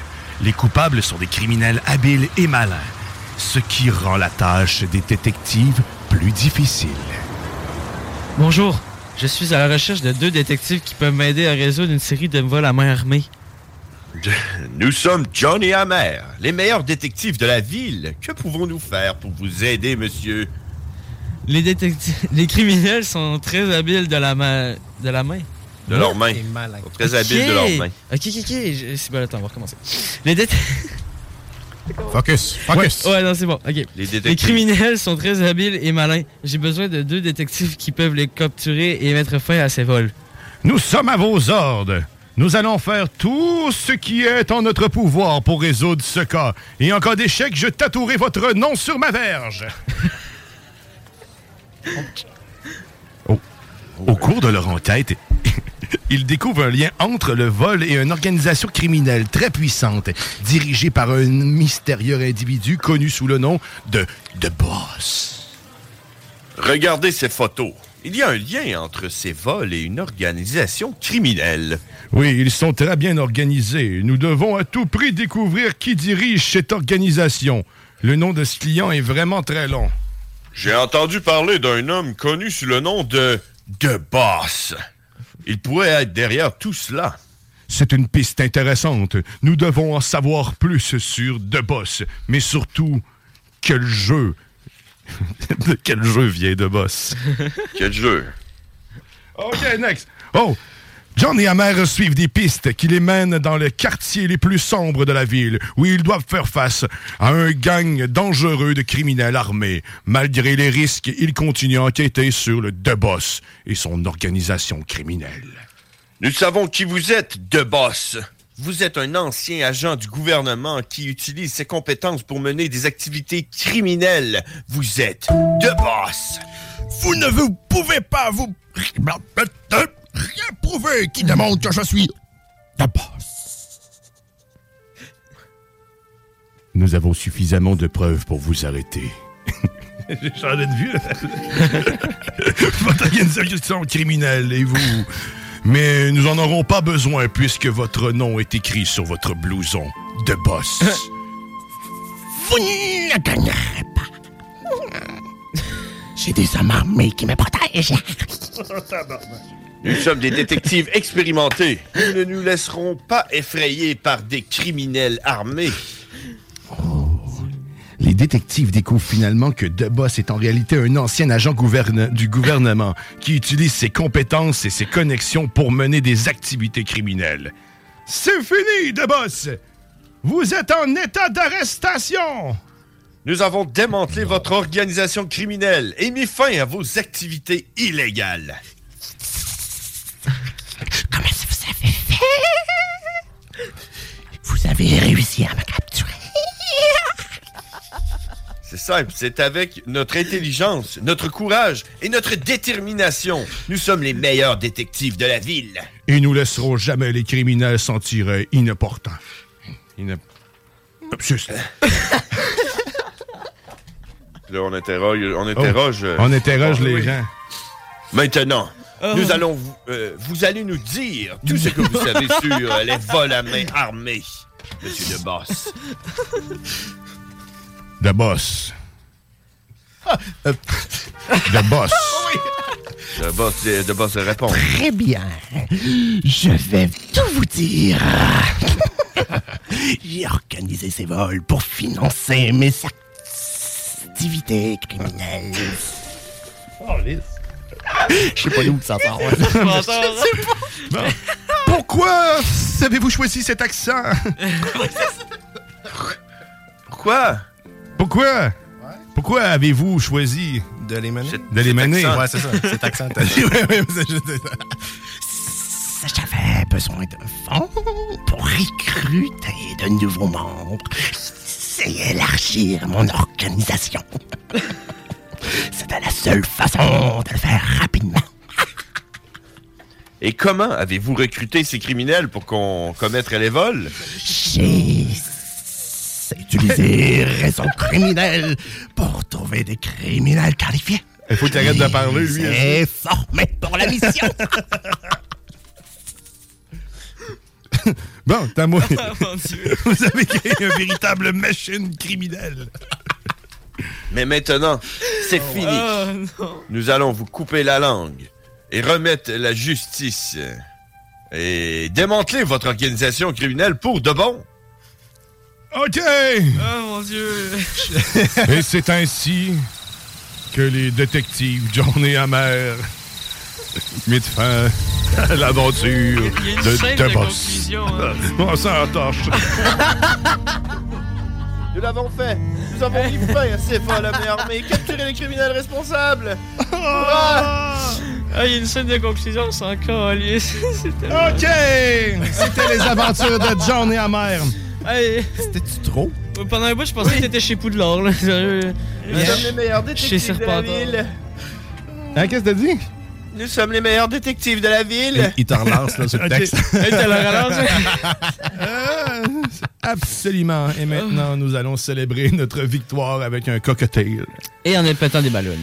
Les coupables sont des criminels habiles et malins, ce qui rend la tâche des détectives plus difficile. Bonjour. Je suis à la recherche de deux détectives qui peuvent m'aider à résoudre une série de vols à main armée. Nous sommes John et Amère, les meilleurs détectives de la ville. Que pouvons-nous faire pour vous aider, monsieur? Les détectives, [laughs] les criminels sont très habiles de la main, de la main. De leurs mains. Très habiles de leurs mains. Ok, ok, ok. je- C'est bon, attends, on va recommencer. Les détectives. [laughs] Focus, focus. Ouais, non, c'est bon. Ok. Les Les détectives. criminels sont très habiles et malins. J'ai besoin de deux détectives qui peuvent les capturer et mettre fin à ces vols. Nous sommes à vos ordres. Nous allons faire tout ce qui est en notre pouvoir pour résoudre ce cas. Et en cas d'échec, je tatouerai votre nom sur ma verge. [laughs] Au- Au cours de leur enquête, [laughs] ils découvrent un lien entre le vol et une organisation criminelle très puissante, dirigée par un mystérieux individu connu sous le nom de The Boss. Regardez ces photos. Il y a un lien entre ces vols et une organisation criminelle. Oui, ils sont très bien organisés. Nous devons à tout prix découvrir qui dirige cette organisation. Le nom de ce client est vraiment très long. J'ai entendu parler d'un homme connu sous le nom de The Boss. Il pourrait être derrière tout cela. C'est une piste intéressante. Nous devons en savoir plus sur The Boss, mais surtout, quel jeu? [laughs] de quel jeu vient The Boss? Quel jeu? OK, next. Oh, John et Amère suivent des pistes qui les mènent dans les quartiers les plus sombres de la ville, où ils doivent faire face à un gang dangereux de criminels armés. Malgré les risques, ils continuent à enquêter sur le The Boss et son organisation criminelle. Nous savons qui vous êtes, The Boss. Vous êtes un ancien agent du gouvernement qui utilise ses compétences pour mener des activités criminelles. Vous êtes The Boss. Vous ne vous pouvez pas vous rien prouver qui démontre que je suis the boss. Nous avons suffisamment de preuves pour vous arrêter. [laughs] J'ai changé de vue. [laughs] votre organisation criminelle et vous. Mais nous en aurons pas besoin puisque votre nom est écrit sur votre blouson de boss. [laughs] Vous ne gagnerez pas. J'ai des hommes armés qui me protègent. Nous sommes des détectives expérimentés. Nous ne nous laisserons pas effrayer par des criminels armés. Les détectives découvrent finalement que The Boss est en réalité un ancien agent gouverne- du gouvernement qui utilise ses compétences et ses connexions pour mener des activités criminelles. C'est fini, The Boss! Vous êtes en état d'arrestation! Nous avons démantelé votre organisation criminelle et mis fin à vos activités illégales. Comment ça vous avez fait? Vous avez réussi à me capturer. C'est simple, c'est avec notre intelligence, notre courage et notre détermination. Nous sommes les meilleurs détectives de la ville. Et nous laisserons jamais les criminels sentir euh, inopportuns. Inop... Juste. [laughs] Là, on interroge, on interroge. Oh, on interroge oh, les oui. gens. Maintenant, Oh. nous allons vous, euh, vous allez nous dire tout ce que vous [laughs] savez sur euh, les vols à main armés, Monsieur de Boss. The Boss. Ah, euh, de boss. [laughs] De boss, de, de boss répond. Très bien. Je vais tout vous dire. J'ai organisé ces vols pour financer mes activités criminelles. Oh, [laughs] Je sais pas d'où ça [laughs] sort. Je sais pas. Bon. Pourquoi avez-vous choisi cet accent? [laughs] Pourquoi? Pourquoi? Pourquoi avez-vous choisi de les mener? De les mener? Ouais, c'est ça. Cet accent. t'as dit. Ouais, ouais, c'est juste ça. J'avais besoin d'un fonds pour recruter de nouveaux membres. C'est élargir mon organisation. C'était la seule façon de le faire rapidement. [laughs] Et comment avez-vous recruté ces criminels pour qu'on commettre les vols? J'ai utilisé réseau criminel pour trouver des criminels qualifiés. Il faut qu'il arrête de parler, lui. Et formé pour la mission. [laughs] Bon, t'as moi. [laughs] Oh, Vous avez créé un véritable machine criminelle. Mais maintenant, c'est fini. Oh, Nous allons vous couper la langue et remettre la justice et démanteler votre organisation criminelle pour de bon. OK! Oh mon dieu! Et c'est ainsi que les détectives John et Hammer mettent fin à l'aventure de, de de boss. hein. On s'en [laughs] Nous l'avons fait. Nous avons mis fin à ces vols à main armée. [laughs] Capturé les criminels responsables. Ah, il y a une scène de conclusion, on s'en calisse. C'était OK! C'était les aventures de John et Hammer. C'était-tu trop? Pendant un bout, je pensais que t'étais chez Poudlard. Là. Sérieux. Nous sommes les meilleurs Chez détectives de la ville. Hein, qu'est-ce que t'as dit? Nous sommes les meilleurs détectives de la ville. Il te relance là, sur le Ok. texte. Le relance. [laughs] Euh, Absolument. Et maintenant, nous allons célébrer notre victoire avec un cocktail. Et en pétant des ballons.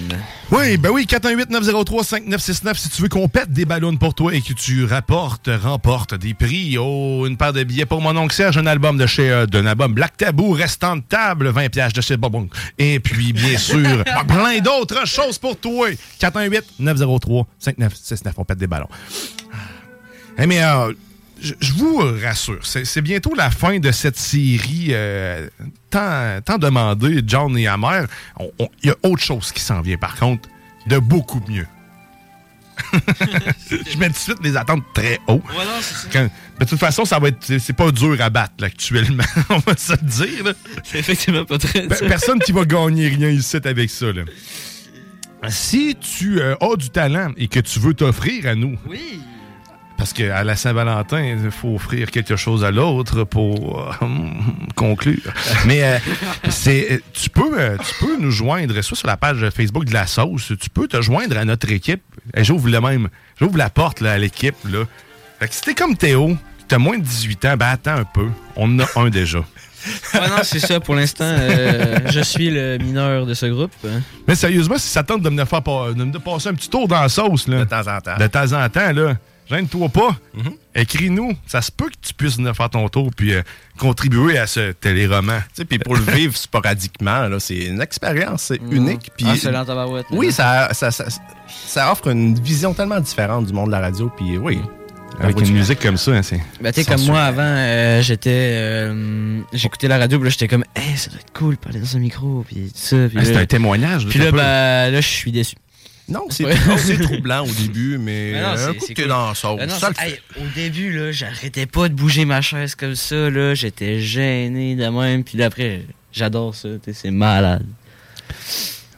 Oui, ben oui, 418-903-5969 si tu veux qu'on pète des ballons pour toi et que tu rapportes, remportes des prix. Oh, une paire de billets pour mon oncle Serge, un album de chez, euh, d'un album Black Tabou, restant de table, 20 pièges de chez Bobong. Et puis, bien sûr, [laughs] plein d'autres choses pour toi. 418-903-5969, on pète des ballons. Eh, mais euh, je je vous rassure, c'est bientôt la fin de cette série euh, tant, tant demandée, John et Hammer. Il y a autre chose qui s'en vient, par contre, de beaucoup mieux. [laughs] je mets tout de suite les attentes très haut. Ça. Quand- de toute façon, ça va être, c'est- pas dur à battre là, actuellement. [laughs] on va se le dire. C'est effectivement pas très Pe- Personne qui va gagner rien ici avec ça. là. Si tu euh, as du talent et que tu veux t'offrir à nous, Oui. parce qu'à la Saint-Valentin, il faut offrir quelque chose à l'autre pour euh, [laughs] conclure. Mais euh, c'est, tu, peux, euh, tu peux nous joindre, soit sur la page Facebook de la sauce, tu peux te joindre à notre équipe. Et j'ouvre le même, j'ouvre la porte là, à l'équipe. Là. Fait que si t'es comme Théo, tu as moins de 18 ans, ben attends un peu. On en a un déjà. Ouais, non, c'est ça. Pour l'instant, euh, je suis le mineur de ce groupe. hein. Mais sérieusement, si ça tente de me faire pas- de me passer un petit tour dans la sauce, là, De temps en temps. de temps en temps, là, gêne-toi pas. Écris-nous. Ça se peut que tu puisses venir faire ton tour puis euh, contribuer à ce téléroman. Tu sais, puis pour le vivre sporadiquement, là, c'est une expérience c'est unique. Puis, Ah, oui, ça, ça, ça, ça offre une vision tellement différente du monde de la radio. Puis oui, Avec une musique comme ça, hein, c'est. Ben, tu sais, comme moi, avant, euh, j'étais. euh, J'écoutais la radio, puis là, j'étais comme, hey, ça doit être cool de parler dans un micro, puis tout ça. Ah, c'est un témoignage. Puis là, ben, là, je suis déçu. [laughs] Non, c'est troublant au début, mais Mais [laughs] non, un coup que t'es cool. dans non, ça le c'est- fait. hey, au début, là, j'arrêtais pas de bouger ma chaise comme ça, là. J'étais gêné de même. Puis là, après, j'adore ça. C'est malade.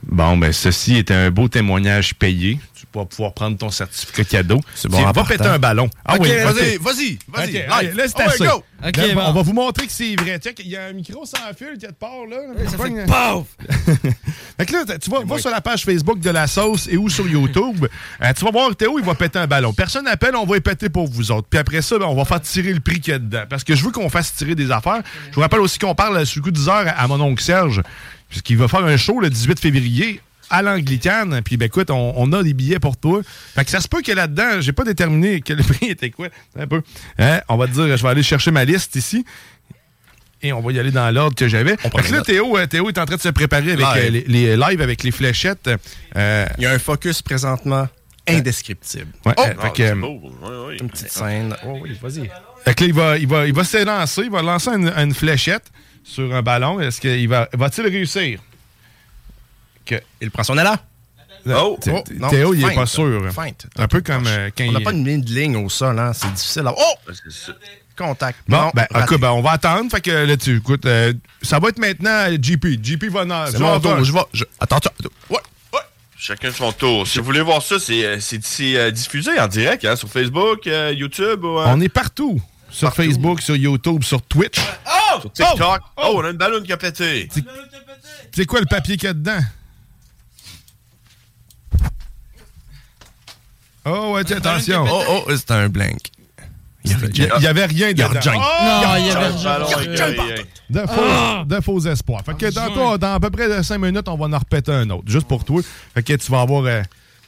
Bon, ben, ceci est un beau témoignage payé. Vas pouvoir prendre ton certificat cadeau. C'est bon, va péter un ballon. Ah Ok, oui, vas-y, vas-y, vas-y, Ok, live. allez, laisse Oh, ouais, tasser. go. Ok, Là, bon. On va vous montrer que c'est vrai. Check, il y a un micro sans fil qui est de part, là. Ça fait paf! [laughs] Fait que là, tu vas, va sur la page Facebook de la sauce et ou sur YouTube. Euh, tu vas voir Théo, il va péter un ballon. Personne n'appelle, on va y péter pour vous autres. Puis après ça, ben, on va faire tirer le prix qu'il y a dedans. Parce que je veux qu'on fasse tirer des affaires. Je vous rappelle aussi qu'on parle sur le coup de 10 heures à mon oncle Serge, puisqu'il va faire un show le 18 février à l'Anglicane. Puis ben écoute, on, on a des billets pour toi. Fait que ça se peut que là-dedans, j'ai pas déterminé [laughs] quel prix était quoi. Un peu. Hein, on va te dire, je vais aller chercher ma liste ici. Et on va y aller dans l'ordre que j'avais. Parce que là. Théo, euh, Théo est en train de se préparer avec Live. euh, les, les lives avec les fléchettes. Euh, Il y a un focus présentement indescriptible. Ouais, oh, euh, fait que, Ah, une petite scène. Oh oui, vas-y. Fait que là, il va, il va, il va s'élancer, il va lancer une, une fléchette sur un ballon. Est-ce qu'il va, va-t-il réussir? Que... Il prend son élan. Oh, Oh, non, Théo, il est feinte. pas sûr. Feinte. Un peu comme euh, quand On n'a il... pas une ligne de ligne au sol, hein. C'est difficile. à- Oh! Contact. Bon, Non, ben, ben, on va attendre. Fait que là, tu écoute, euh, ça va être maintenant euh, JP. JP va dans. C'est mon tour, je vais. je- Attends, attends. Ouais. Chacun son tour. Si vous voulez voir ça, c'est euh, euh, diffusé en direct hein, sur Facebook, euh, YouTube. ou, euh, On est partout. Sur Facebook, sur YouTube, sur Twitch. Oh! Sur TikTok. Oh, on a une ballonne qui a pété. C'est quoi le papier qu'il y a dedans? Oh, ouais, tiens, attention. Oh, oh, c'est un blank. Il y avait, Il rien Il rien. Oh! Non, il y avait Ah, il. De faux, Ah! de faux espoirs. Fait que tantôt, dans à peu près 5 minutes, on va en repéter un autre. Juste pour toi. Fait que tu vas avoir euh,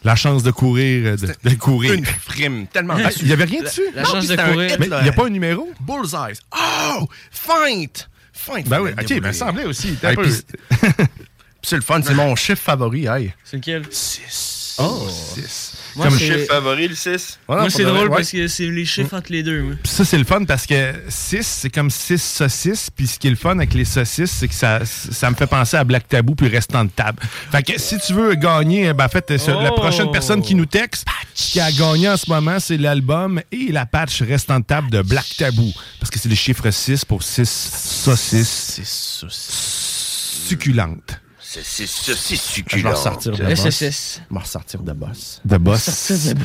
la chance de courir. euh, De, de courir. Une frime tellement. Ah, Il y avait rien dessus? La Non, chance de courir. hit, Mais là. il n'y a pas un numéro? Bullseye. Oh! Feinte! Feinte. Ben oui, ok, débrouiller. ben semblait aussi. Hey, peu- [laughs] c'est le fun, c'est mon chiffre favori. Hey. C'est lequel? 6. Oh. 6. Moi, Comme c'est- chiffre favori, le 6. Moi, c'est drôle parce que c'est les chiffres entre les deux. Puis ça, c'est le fun parce que 6, c'est comme 6 saucisses. Puis ce qui est le fun avec les saucisses, c'est que ça, ça me fait penser à Black Tabou puis restant de table. Fait que si tu veux gagner, ben, en fait, c'est la Oh. prochaine personne qui nous texte, qui a gagné en ce moment, c'est l'album et la patch restant de table de Black Tabou. Parce que c'est le chiffre 6 pour 6 saucisses C'est succulentes. C'est c'est- c'est c'est Je vais succulent. ressortir de boss. Je vais ressortir de boss. De boss. C'est bon.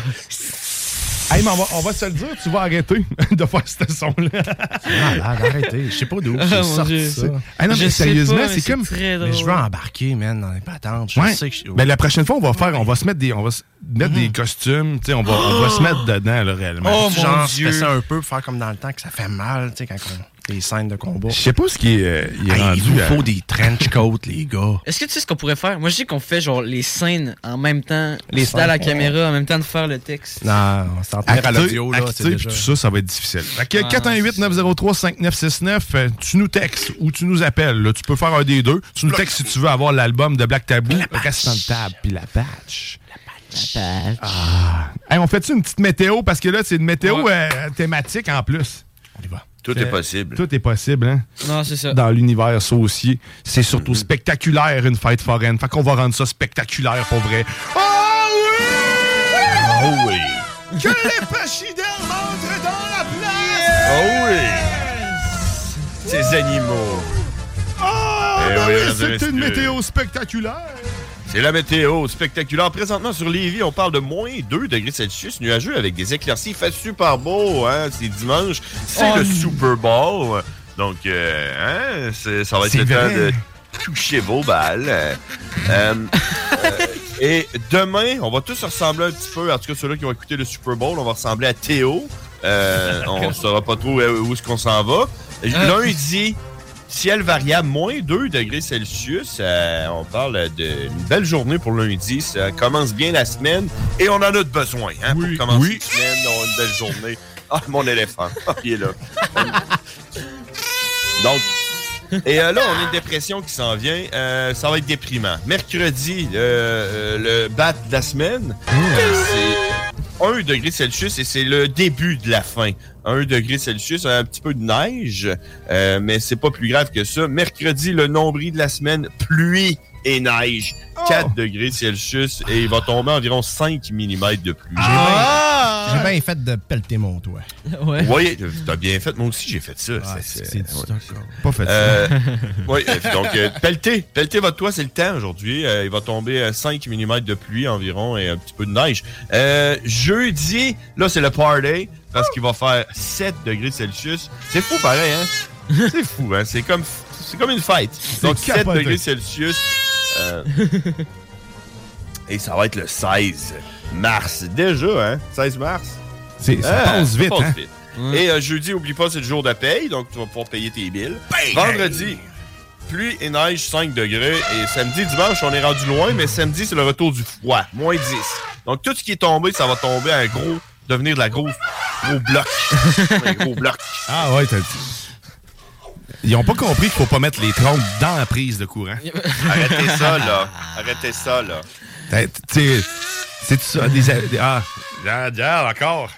Hey, mais on va, on va se le dire, tu vas arrêter [laughs] de faire ce son-là. Ah, arrêtez. Je sais pas d'où Ah, j'ai mon sorti Dieu. ça. Ah non, Je mais sérieusement, mais c'est comme. Mais je veux embarquer, man, dans les patentes. Je Ouais. sais que je... Ben, la prochaine fois, on va faire, on va se mettre des, on va se mettre des costumes, tu sais, on va, on va se mettre dedans, là, réellement. Oh, mon genre, Dieu. fais ça un peu pour faire comme dans le temps que ça fait mal, tu sais, quand on... les scènes de combat. Je sais pas ce qui est, euh, il est Hey, rendu. il vous à- faut des trench coats, les gars. Est-ce que tu sais ce qu'on pourrait faire? Moi, je dis qu'on fait genre les scènes en même temps, Les les à la scènes. caméra, en même temps de faire le texte. Non, on s'en tenir à l'audio, là, c'est déjà... puis tout ça, ça va être difficile. Fait que Ah, 418-903-5969, euh, tu nous textes ou tu nous appelles. là. Tu peux faire un des deux. Tu nous textes si tu veux avoir l'album de Black Tabou, Restant de table, puis la patch. Ah. Hey, on fait-tu une petite météo? Parce que là, c'est une météo euh, thématique en plus. On y va. Tout est possible. Tout est possible, hein? Non, c'est ça. Dans l'univers saucier. C'est surtout Mm-hmm. spectaculaire, une fête foraine. Fait qu'on va rendre ça spectaculaire pour vrai. Oh oui! Oh oui. Que les pachydermes entrent dans la place! Oh oui. Ces animaux. Oh, Eh oui, c'est une météo spectaculaire! C'est la météo spectaculaire. Présentement sur Lévis, on parle de moins 2 degrés Celsius, nuageux avec des éclaircies. Il fait super beau, hein? C'est dimanche. C'est Oh, le n- Super Bowl. Donc, euh, hein, c'est- ça va être le vrai. temps de toucher vos balles. Euh, euh, [laughs] et demain, on va tous ressembler un petit peu. En tout cas, ceux-là qui vont écouter le Super Bowl, on va ressembler à Théo. Euh, [laughs] on ne saura pas trop où est-ce qu'on s'en va. Lundi, ciel variable, moins 2 degrés Celsius. Euh, on parle d'une belle journée pour lundi. Ça commence bien la semaine et on en a besoin hein, Oui, pour commencer oui. la semaine, d'avoir une belle journée. Ah, mon éléphant, Ah, il est là. [laughs] Donc, et euh, là, on a une dépression qui s'en vient. Euh, ça va être déprimant. Mercredi, euh, euh, le bat de la semaine, euh, c'est 1 degré Celsius et c'est le début de la fin. 1 degré Celsius, un petit peu de neige, euh, mais c'est pas plus grave que ça. Mercredi, le nombril de la semaine, pluie et neige. 4 degrés Celsius et il va tomber environ 5 mm de pluie. J'ai bien fait de pelleter mon toit. [laughs] Ouais. Oui, t'as bien fait. Moi aussi, j'ai fait ça. C'est- c'est ouais. Pas fait Euh, oui, [laughs] donc, euh, pelleter. Pelleter votre toit, c'est le temps aujourd'hui. Euh, il va tomber euh, 5 mm de pluie environ et un petit peu de neige. Euh, jeudi, là, c'est le party parce qu'il va faire 7 degrés Celsius. C'est fou, pareil, hein? [laughs] C'est fou, hein? C'est comme, c'est comme une fête. Donc, 7 capoté. degrés Celsius. euh, et ça va être le 16 mars. Déjà, hein? 16 mars? C'est- ça Ah, passe vite, passe hein? vite. Et euh, jeudi, oublie pas, c'est le jour de paye, donc tu vas pouvoir payer tes billes. Vendredi, pluie et neige 5 degrés. Et samedi, dimanche, on est rendu loin, mais samedi, c'est le retour du froid, moins 10. Donc tout ce qui est tombé, ça va tomber un gros, devenir de la grosse, gros bloc. [laughs] un gros bloc. Ah ouais, t'as dit. Ils ont pas compris qu'il faut pas mettre les trompes dans la prise de courant. [laughs] Arrêtez ça, là. Arrêtez ça, là. C'est ça, des. des- ah, regarde, encore.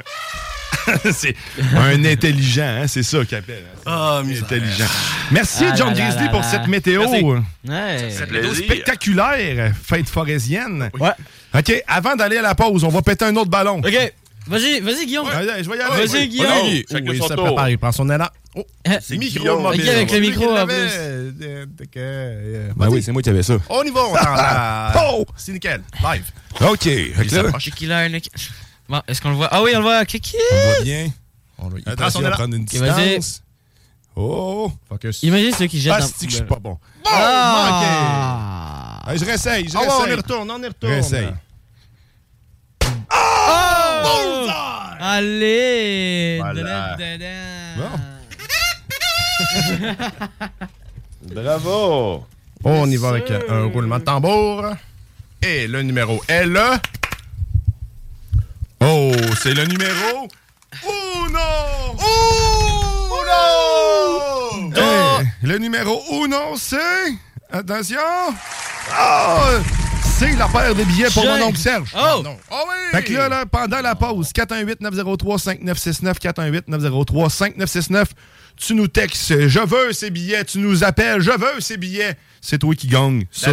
[laughs] c'est un intelligent, hein, c'est ça qu'il appelle. Ah, intelligent. Merci, Ah John là là Grizzly, pour cette météo. Merci. Cette météo spectaculaire, fête forésienne. Ouais. OK, avant d'aller à la pause, on va péter un autre ballon. OK. Vas-y, vas-y, Guillaume. Allez, je vais y aller. Vas-y, Guillaume. Oh, Oui, chacun il son se tour. prépare, il prend son élan. Oh, c'est micro Guillaume. mobile. Ok, avec le micro, en plus? Ben oui, c'est moi qui avais ça. On y va, on la... [laughs] Oh! C'est nickel, live. OK. fait que là, C'est qui là, Nick? Bon, est-ce qu'on le voit? Ah oui, on le voit. Kiki. on voit bien. On il prend Attention à prendre une distance. Oh! Focus. Imagine ceux qui jettent Ah, c'est que je suis pas bon? Bon, Ah. manqué. Allez, je réessaye, je Ah ouais, on y réessaye. retourne, on y Je retourne. réessaye. Oh! Allez! Voilà. Da-da-da-da. [laughs] Bravo! On y va avec un roulement de tambour. Et le numéro est le... Oh, c'est le numéro. Uno! Uno! Eh, le numéro uno, c'est. Attention! Ah! C'est la paire de billets pour mon oncle Serge. Oh! Non. Oh oui! Fait que là, là, pendant la pause, 418-903-5969, 418-903-5969, tu nous textes « Je veux ces billets », tu nous appelles « Je veux ces billets ». C'est toi qui gagne ça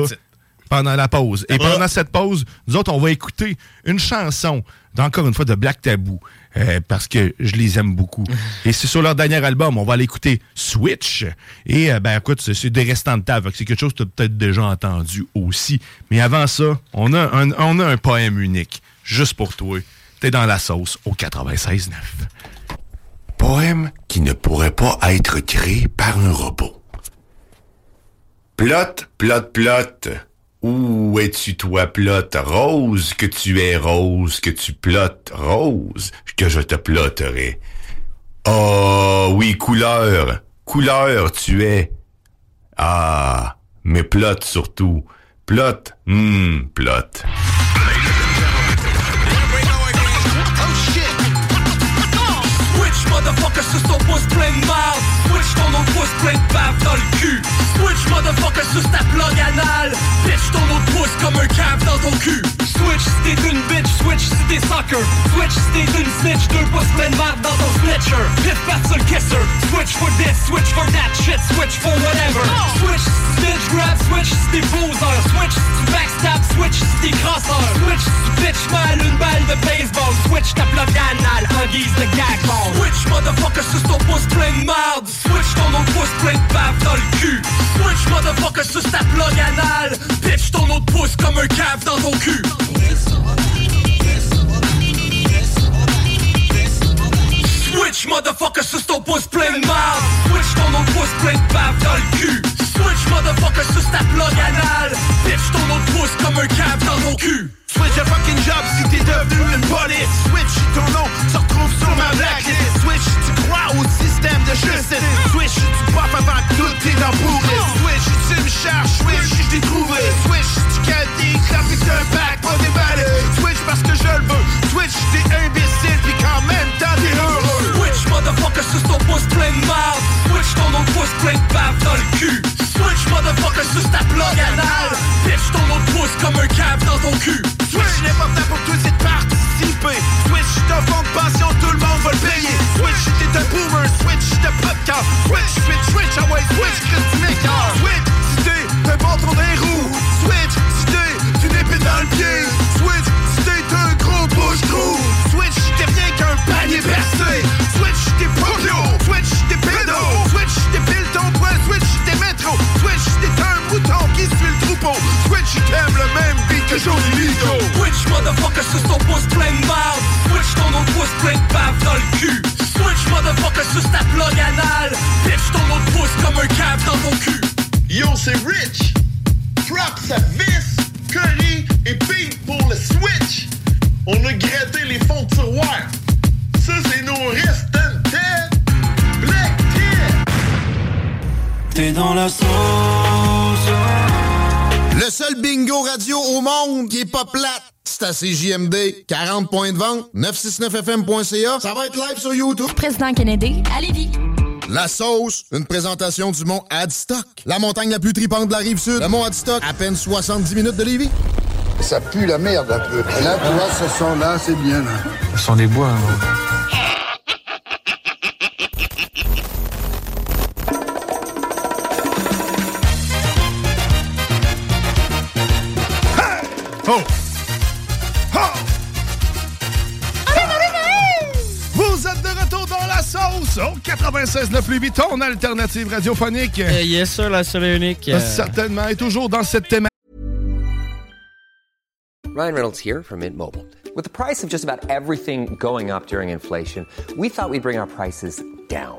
pendant la pause. Et pendant cette pause, nous autres, on va écouter une chanson, encore une fois, de Black Tabou, euh, parce que je les aime beaucoup. Et c'est sur leur dernier album, on va aller écouter Switch. Et, euh, ben écoute, c'est- des restants de table, c'est quelque chose que tu as peut-être déjà entendu aussi. Mais avant ça, on a un, on a un poème unique, juste pour toi. T'es dans la sauce au 96.9. Poème qui ne pourrait pas être créé par un robot. Plot, plot, plot. Où es-tu toi, plot? Rose, que tu es rose, que tu plottes, rose, que je te plotterai. Oh, oui, couleur, couleur tu es. Ah, mais plot surtout. Plot, hum, plot. Switch, motherfucker, sur ton plein de pouce de bave dans le cul. Switch, motherfucker, sur ta plug anale Bitch ton autre pouce comme un cave dans ton cul. Switch si t'es une bitch, switch si t'es soccer Switch si t'es une snitch, deux pouces plein de marde dans ton snitcher. Pat sur le kisser. Switch for this, switch for that shit, switch for whatever. Switch si tu snitch grab, switch si t'es Switch backstab, switch si t'es Switch si bitch mal une balle de baseball. Switch ta plug anale en guise de gag ball. Switch motherfucker sur ton pouce plein de marde ton autre pouce plein de bave dans le cul. Switch motherfucker sur ta plug anale. Pitch ton autre pouce comme un cave dans ton cul. Switch motherfucker sur ton pouce plein de marde. Switch ton autre pouce plein de bave dans le cul. Switch motherfucker sur ta plug anale. Pitch ton autre pouce comme un cave dans ton cul. Switch a fucking job si t'es devenu une police. Switch ton nom se retrouve sur ma blacklist. Switch tu crois de justice. Switch tu pop avant que tout t'es dans pourri Switch tu me cherches, switch je t'ai trouvé. Switch tu calmes tes claps et que t'as un bac pas déballé Switch parce que je le veux. Switch t'es imbécile puis qu'en même temps t'es heureux. Switch motherfucker sur ton pouce plein de marde. Switch ton autre pouce plein de bave dans le cul. Switch motherfucker sur ta plug anale. Pitch ton autre pouce comme un cave dans ton cul. Switch n'est pas fait pour toi, c'est de participer. Switch, passion, tout le monde va le payer. Switch, t'es un boomer, switch, t'es podcast. Switch, switch, switch, ah ouais, switch, m'écartes. Switch, si t'es un bâton roues. Switch, si t'es une épée dans le pied. Switch, si t'es un gros bouche-trou. Switch, t'es rien qu'un panier percé. Switch, t'es polio. Switch, t'es Switch, si t'aimes le même beat que Johnny Lito. Switch motherfucker sur ton pouce plein de marde Switch ton autre pouce plein de bave dans le cul? Switch motherfucker sur ta plug anale Pitch ton autre pouce comme un cave dans ton cul Yo, c'est Rich. Frap sa vis, curry et pink pour le switch. On a gratté les fonds de tiroir. Ça, c'est nos restant tête. Black tip. T'es dans la sauce Le seul bingo radio au monde qui est pas plate, c'est à CJMD. 40 points de vente, 969fm.ca. Ça va être live sur YouTube. Président Kennedy, à Lévis. La sauce, une présentation du mont Adstock. La montagne la plus tripante de la rive sud. Le mont Adstock, à peine 70 minutes de Lévis. Ça pue la merde un peu. Et là, tu vois, ce son-là, c'est bien. Là. Ce sont des bois. hein. Oh! Oh! Vous êtes de retour dans la sauce au 96.9 Louis Vuitton, alternative radiophonique. Euh, yes, sir, la seule et unique. euh, Certainement, et toujours dans cette thématique. Ryan Reynolds here from Mint Mobile. With the price of just about everything going up during inflation, we thought we'd bring our prices down.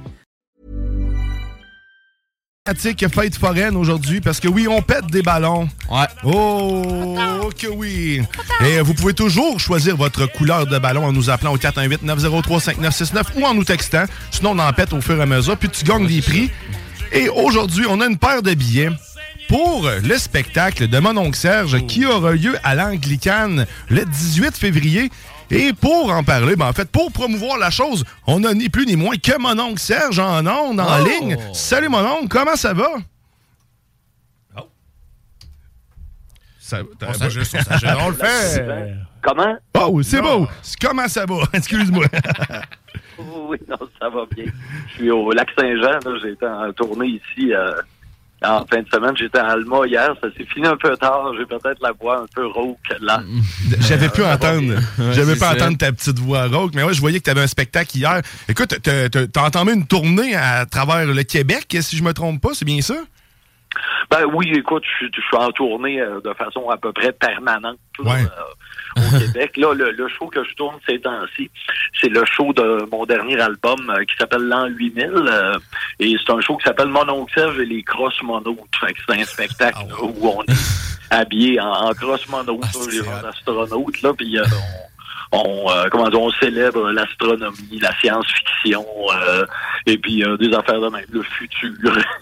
thématique fête foraine aujourd'hui parce que oui, on pète des ballons. Ouais. Oh, que oui. Et vous pouvez toujours choisir votre couleur de ballon en nous appelant au 418-903-5969 ou en nous textant. Sinon, on en pète au fur et à mesure, puis tu gagnes des prix. Et aujourd'hui, on a une paire de billets pour le spectacle de mon oncle Serge qui aura lieu à l'Anglicane le 18 février. Et pour en parler, ben en fait, pour promouvoir la chose, on a ni plus ni moins que mon oncle Serge en ondes, en Oh. ligne. Salut mon oncle, comment ça va? Ça, On s'ajuste, on. On le fait. Comment? Oh, c'est beau. Comment ça va? [laughs] Excuse-moi. [laughs] Oui, non, ça va bien. Je suis au lac Saint-Jean. là. J'étais en tournée ici euh, en fin de semaine. J'étais à Alma hier. Ça s'est fini un peu tard. J'ai peut-être la voix un peu rauque là. [laughs] J'avais pu Euh, entendre. [laughs] J'avais pas entendre ta petite voix rauque, mais ouais, je voyais que tu avais un spectacle hier. Écoute, t'as- entamé une tournée à travers le Québec, si je me trompe pas, c'est bien ça? Ben oui, écoute, je, suis- je suis en tournée euh, de façon à peu près permanente là, Ouais. euh, au [laughs] Québec. Là, le, le show que je tourne ces temps-ci, c'est le show de mon dernier album euh, qui s'appelle L'An 8000. euh, et c'est un show qui s'appelle Mon et les. Fait que c'est un spectacle Ah là, où on est habillé en, en crosses monotes, là, les gens astronautes, là, puis euh, on, on, euh, comment dire, on célèbre l'astronomie, la science-fiction, euh, et puis euh, des affaires de même, le futur. [laughs]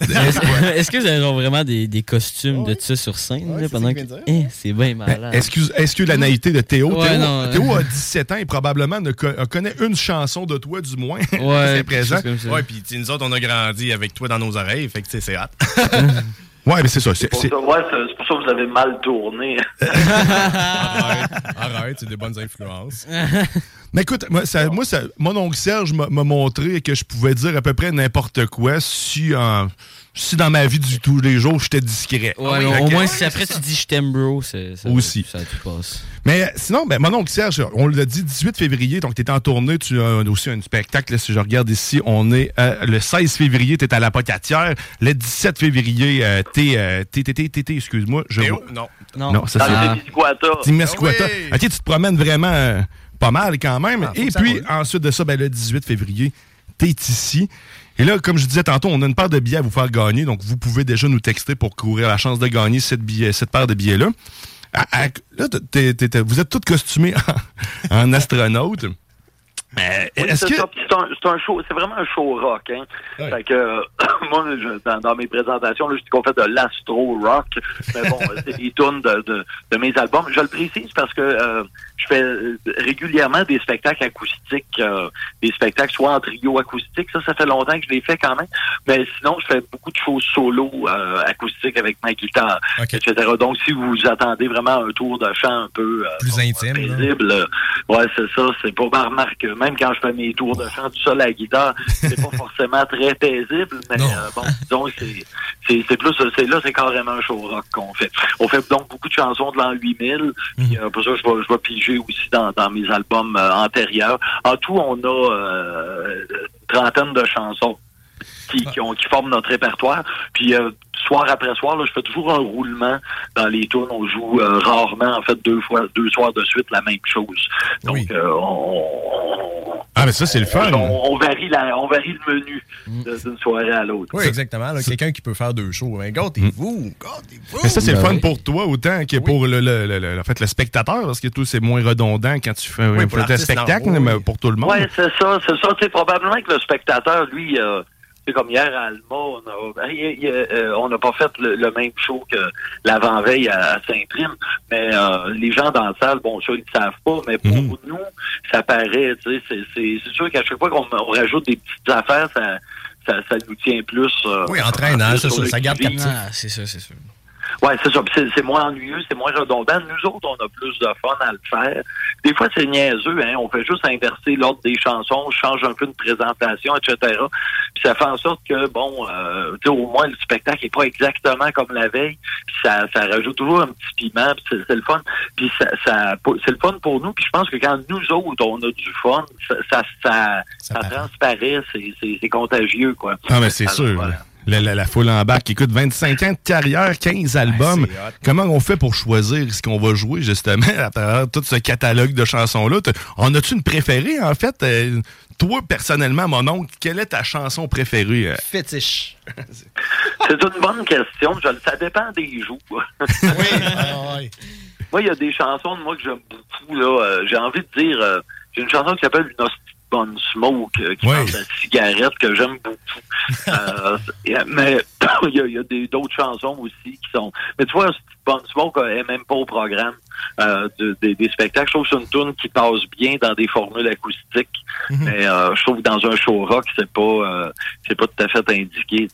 Est-ce que vous avez vraiment des, des costumes de ça sur scène là, pendant que. Eh, c'est bien malade. Excuse, excuse la naïveté de Théo. Ouais, Théo, non, euh. Théo a 17 ans et probablement ne co- connaît une chanson de toi, du moins. Ouais, [laughs] c'est présent. Ouais, puis nous autres, on a grandi avec toi dans nos oreilles, fait que c'est hâte. [laughs] ouais, mais c'est ça. C'est, Pour ça, ouais, c'est pour ça que vous avez mal tourné. [laughs] arrête, arrête, c'est des bonnes influences. [laughs] Mais écoute, moi, ça, moi ça, mon oncle Serge m'a montré que je pouvais dire à peu près n'importe quoi si, en- si dans ma vie du tous les jours, j'étais discret. Ouais, mais au moins, si après tu dis je t'aime, bro, c'est. ça- Aussi. Ça passe. Mais sinon, ben, mon oncle Serge, on l'a dit 18 février, donc tu es en tournée, tu as aussi un spectacle. là, si je regarde ici, on est euh, le 16 février, tu es à la Pocatière. Le 17 février, euh, t'es, euh, excuse-moi. Je Théo? vois- Non. Non. Non, ça c'est. Ah oui. Ok, tu te promènes vraiment euh, pas mal quand même. Ah, Et puis, ensuite de ça, ben, le 18 février, t'es ici. Et là, comme je disais tantôt, on a une paire de billets à vous faire gagner. Donc, vous pouvez déjà nous texter pour courir la chance de gagner cette, billet- cette paire de billets-là. Là, vous êtes tous costumés [laughs] en, en astronaute. Mais Oui, est-ce c'est que. C'est un, c'est un show, c'est vraiment un show rock. Hein. Fait que euh, [laughs] moi, je- dans, dans mes présentations, là, je dis qu'on fait de l'astro rock, mais bon, [laughs] c'est des tunes de, de, de mes albums. Je le précise parce que euh, je fais euh, régulièrement des spectacles acoustiques, euh, des spectacles soit en trio acoustique. Ça, ça fait longtemps que je les fais quand même. Mais sinon, je fais beaucoup de choses solo euh, acoustiques avec ma guitare, etc. Donc, si vous attendez vraiment un tour de chant un peu euh, Plus intime. paisible. Ouais, c'est ça. C'est pas ma remarque. Même quand je fais mes tours de chant tout seul à la guitare, c'est pas [laughs] forcément très paisible, mais euh, bon, disons que c'est plus c'est là c'est carrément un show rock qu'on fait. On fait donc beaucoup de chansons de l'an 8000, puis euh, pour ça je vais je vais piger aussi dans, dans mes albums euh, antérieurs. En tout, on a une trentaine de chansons qui, qui, ont, qui forment notre répertoire. Puis euh, soir après soir, là, je fais toujours un roulement dans les tunes. On joue euh, rarement, en fait, deux fois, deux soirs de suite la même chose. Donc, euh, on, Ah, mais ça, c'est le fun. on, on varie la, on varie le menu de- d'une soirée à l'autre. Oui, exactement. Quelqu'un qui peut faire deux shows. Ben, gâtez-vous, gâtez-vous. Mais ça, c'est le fun oui. pour toi autant que pour le, le- le- le- en fait, le spectateur, parce que tout, c'est moins redondant quand tu fais Oui, un spectacle, oui. mais pour tout le monde. Ouais, c'est ça, c'est ça. Probablement que le spectateur, lui, euh, c'est comme hier à Alma, on a- ben, euh, on n'a pas fait le, le même show que l'avant-veille à, à Saint-Prime, mais euh, les gens dans la salle, bon, ça, ils ne savent pas, mais pour Mhm. nous, ça paraît, tu sais, c'est- c'est c'est sûr qu'à chaque fois qu'on on rajoute des petites affaires, ça, ça, ça nous tient plus. euh, Oui, entraînant, ça, le ça garde captif. Ah, c'est ça, c'est sûr. Ouais, c'est ça. C'est, moins ennuyeux, c'est moins redondant. Nous autres, on a plus de fun à le faire. Des fois, c'est niaiseux, hein. On fait juste inverser l'ordre des chansons, on change un peu de présentation, etc. Puis ça fait en sorte que, bon, euh, tu sais, au moins, le spectacle est pas exactement comme la veille. Puis ça, ça rajoute toujours un petit piment, puis c'est, le fun. Puis ça, ça, c'est le fun pour nous. Puis je pense que quand nous autres, on a du fun, ça, ça, ça, ça transparaît, c'est, c'est, c'est contagieux, quoi. Ah, mais c'est sûr. voilà. La, la- la foule en bac, écoute, 25 ans de carrière, 15 albums. Comment on fait pour choisir ce qu'on va jouer, justement, à travers tout ce catalogue de chansons-là? En as-tu une préférée, en fait? Euh, toi, personnellement, mon oncle, quelle est ta chanson préférée? euh? Fétiche. [laughs] C'est une bonne question. Je- ça dépend des jours. [laughs] Moi, il y a des chansons de moi que j'aime beaucoup. là. Euh, j'ai envie de dire, euh, j'ai une chanson qui s'appelle Une de bonne smoke, euh, qui parle de la cigarette, que j'aime beaucoup. [laughs] Euh, mais [laughs] il y a, d'autres chansons aussi qui sont... Mais tu vois, Hostie de bonne smoke euh, est même pas au programme euh, de- des- des spectacles. Je trouve que c'est une tune qui passe bien dans des formules acoustiques. Mais euh, je trouve que dans un show rock, c'est pas, c'est pas tout à fait indiqué.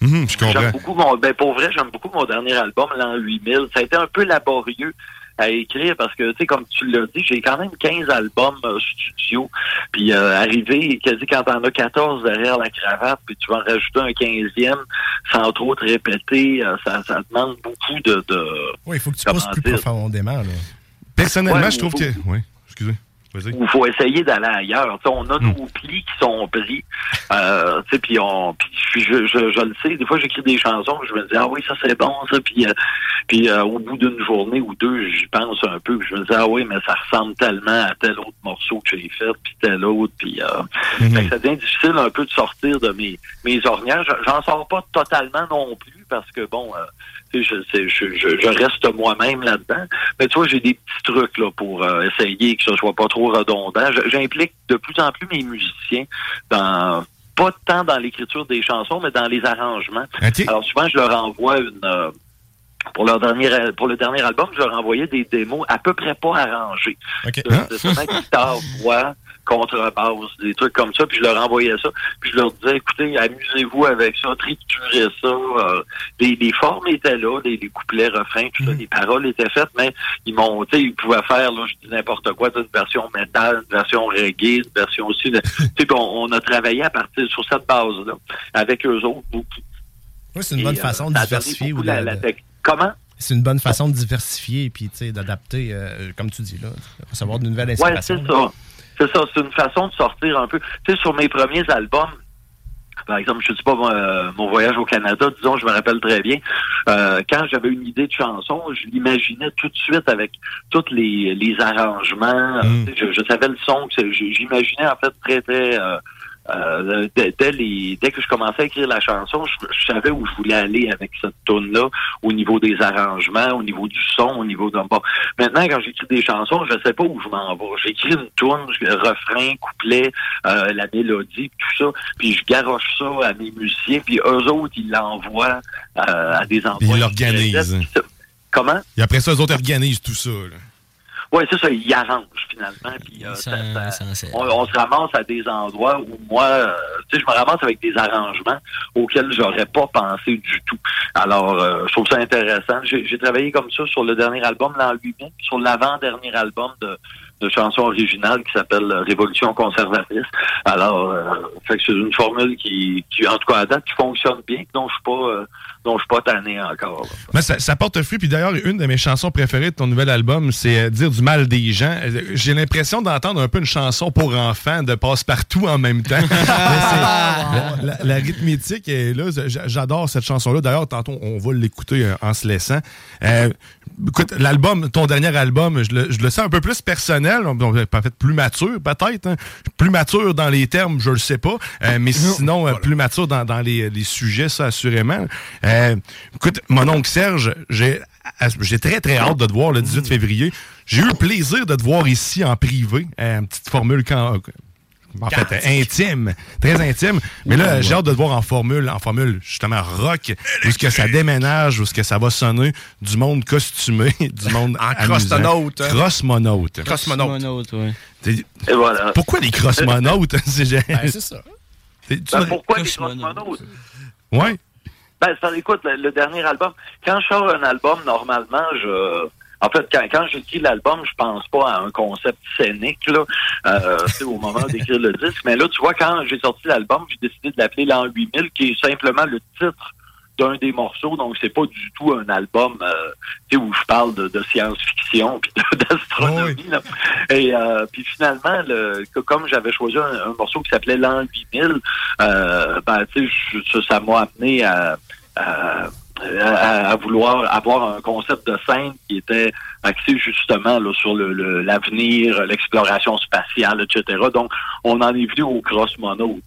Mhm. J'aime beaucoup mon, ben pour vrai, j'aime beaucoup mon dernier album, l'an 8000. Ça a été un peu laborieux à écrire parce que, tu sais, comme tu l'as dit, j'ai quand même 15 albums euh, studio. Puis euh, arriver, quasi quand t'en as 14 derrière la cravate, puis tu vas en rajouter un 15e sans trop te répéter, euh, ça, ça demande beaucoup de... de Oui, il faut que tu pousses plus dire, profondément. Là. Personnellement, Ouais, je trouve faut- que... Oui, excusez. Il faut essayer d'aller ailleurs. On a Hmm. nos plis qui sont pris. Euh, tu sais, puis on, puis je, je, je le sais. Des fois, j'écris des chansons, je me dis ah oui, ça c'est bon, ça. Puis, euh, puis euh, au bout d'une journée ou deux, j'y pense un peu. Puis je me dis ah oui, mais ça ressemble tellement à tel autre morceau que j'ai fait, puis tel autre. Puis euh, fait que ça devient difficile un peu de sortir de mes mes ornières. Je- J'en sors pas totalement non plus parce que bon. Je, c'est- je, je, je reste moi-même là-dedans. Mais tu vois, j'ai des petits trucs là pour euh, essayer que ce soit pas trop redondant. J'implique de plus en plus mes musiciens dans pas tant dans l'écriture des chansons, mais dans les arrangements. Alors souvent, je leur envoie une euh, pour leur dernier pour le dernier album, je leur envoyais des démos à peu près pas arrangées. De, de seulement guitare, voix, contrebasse, des trucs comme ça, puis je leur envoyais ça, puis je leur disais, écoutez, amusez-vous avec ça, triturez ça. euh, les, les formes étaient là, les, les couplets, refrains, tout ça, les paroles étaient faites, mais ils m'ont, tu sais, ils pouvaient faire, là, je dis n'importe quoi, une version métal, une version reggae, une version aussi, de- tu sais, puis on, on a travaillé à partir sur cette base-là, avec eux autres, beaucoup. Oui, c'est une bonne euh, façon de diversifier. ou la- Comment? C'est une bonne façon de diversifier et puis tu sais, d'adapter, euh, comme tu dis là, recevoir de nouvelles Ouais, inspirations. c'est ça. C'est ça, c'est une façon de sortir un peu. Tu sais, sur mes premiers albums, par exemple, je sais pas, euh, mon voyage au Canada, disons, je me rappelle très bien, euh, quand j'avais une idée de chanson, je l'imaginais tout de suite avec tous les, les arrangements. Sais, Je, je savais le son, j'imaginais en fait très, très... euh, euh, dès, dès les, dès que je commençais à écrire la chanson, je, je savais où je voulais aller avec cette tune là au niveau des arrangements, au niveau du son, au niveau de... Bon, maintenant, quand j'écris des chansons, je sais pas où je m'en vais. J'écris une tune, refrain, couplet, euh, la mélodie, tout ça, puis je garoche ça à mes musiciens, puis eux autres, ils l'envoient euh, à des endroits... Ils l'organisent. Comment? Et après ça, eux autres organisent tout ça. là. Oui, c'est ça, ils arrangent finalement. Puis, euh, ça- ça- on, on se ramasse à des endroits où moi, euh, tu sais, je me ramasse avec des arrangements auxquels j'aurais pas pensé du tout. Alors, euh, je trouve ça intéressant. J'ai travaillé comme ça sur le dernier album, l'an 8000, puis sur l'avant-dernier album de, une chanson originale qui s'appelle Révolution conservatrice. Alors, euh, fait que c'est une formule qui, qui, en tout cas à date, qui fonctionne bien, dont je suis pas, euh, dont je suis pas tanné encore. Mais ça, ça porte fruit. Puis d'ailleurs, une de mes chansons préférées de ton nouvel album, c'est euh, Dire du mal des gens. J'ai l'impression d'entendre un peu une chanson pour enfants de passe-partout en même temps. [laughs] Mais c'est- la, la rythmétique est là. J'adore cette chanson-là. D'ailleurs, tantôt, on va l'écouter en se laissant. Euh, écoute, l'album, ton dernier album, je le, je le sens un peu plus personnel. On- on- Peut-être plus mature, peut-être. hein. Plus mature dans les termes, je le sais pas. Euh, mais sinon, euh, plus mature dans, dans les, les sujets, ça, assurément. Euh, écoute, mon oncle Serge, j'ai j'ai très, très hâte de te voir le 18 février. J'ai eu le plaisir de te voir ici en privé. Une petite formule quand, en fait, intime, très intime. Mais là, j'ai hâte de te voir en formule, en formule justement rock, où ce que ça déménage, où ce que ça va sonner, du monde costumé, [laughs] du monde en crossmonaute, hein. Crossmonaute. Crossmonaute. Et voilà. Pourquoi les crossmonautes? [laughs] c'est Ben, c'est ça. Ben, pourquoi les cosmonautes? Ouais. Ben, ça, écoute, le, le dernier album, quand je sors un album, normalement, je... En fait, quand, quand j'écris l'album, je pense pas à un concept scénique, là, euh, au moment d'écrire le disque. Mais là, tu vois, quand j'ai sorti l'album, j'ai décidé de l'appeler l'an 8000, qui est simplement le titre d'un des morceaux. Donc, c'est pas du tout un album euh, où je parle de, de science-fiction [laughs] puis d'astronomie. Et euh, puis finalement, le, que- comme j'avais choisi un, un morceau qui s'appelait l'an 8000, euh, ben, tu sais, je- ça ça m'a amené à, à, à- à vouloir avoir un concept de scène qui était axé justement là, sur le- le- l'avenir, l'exploration spatiale, etc. Donc, on en est venu au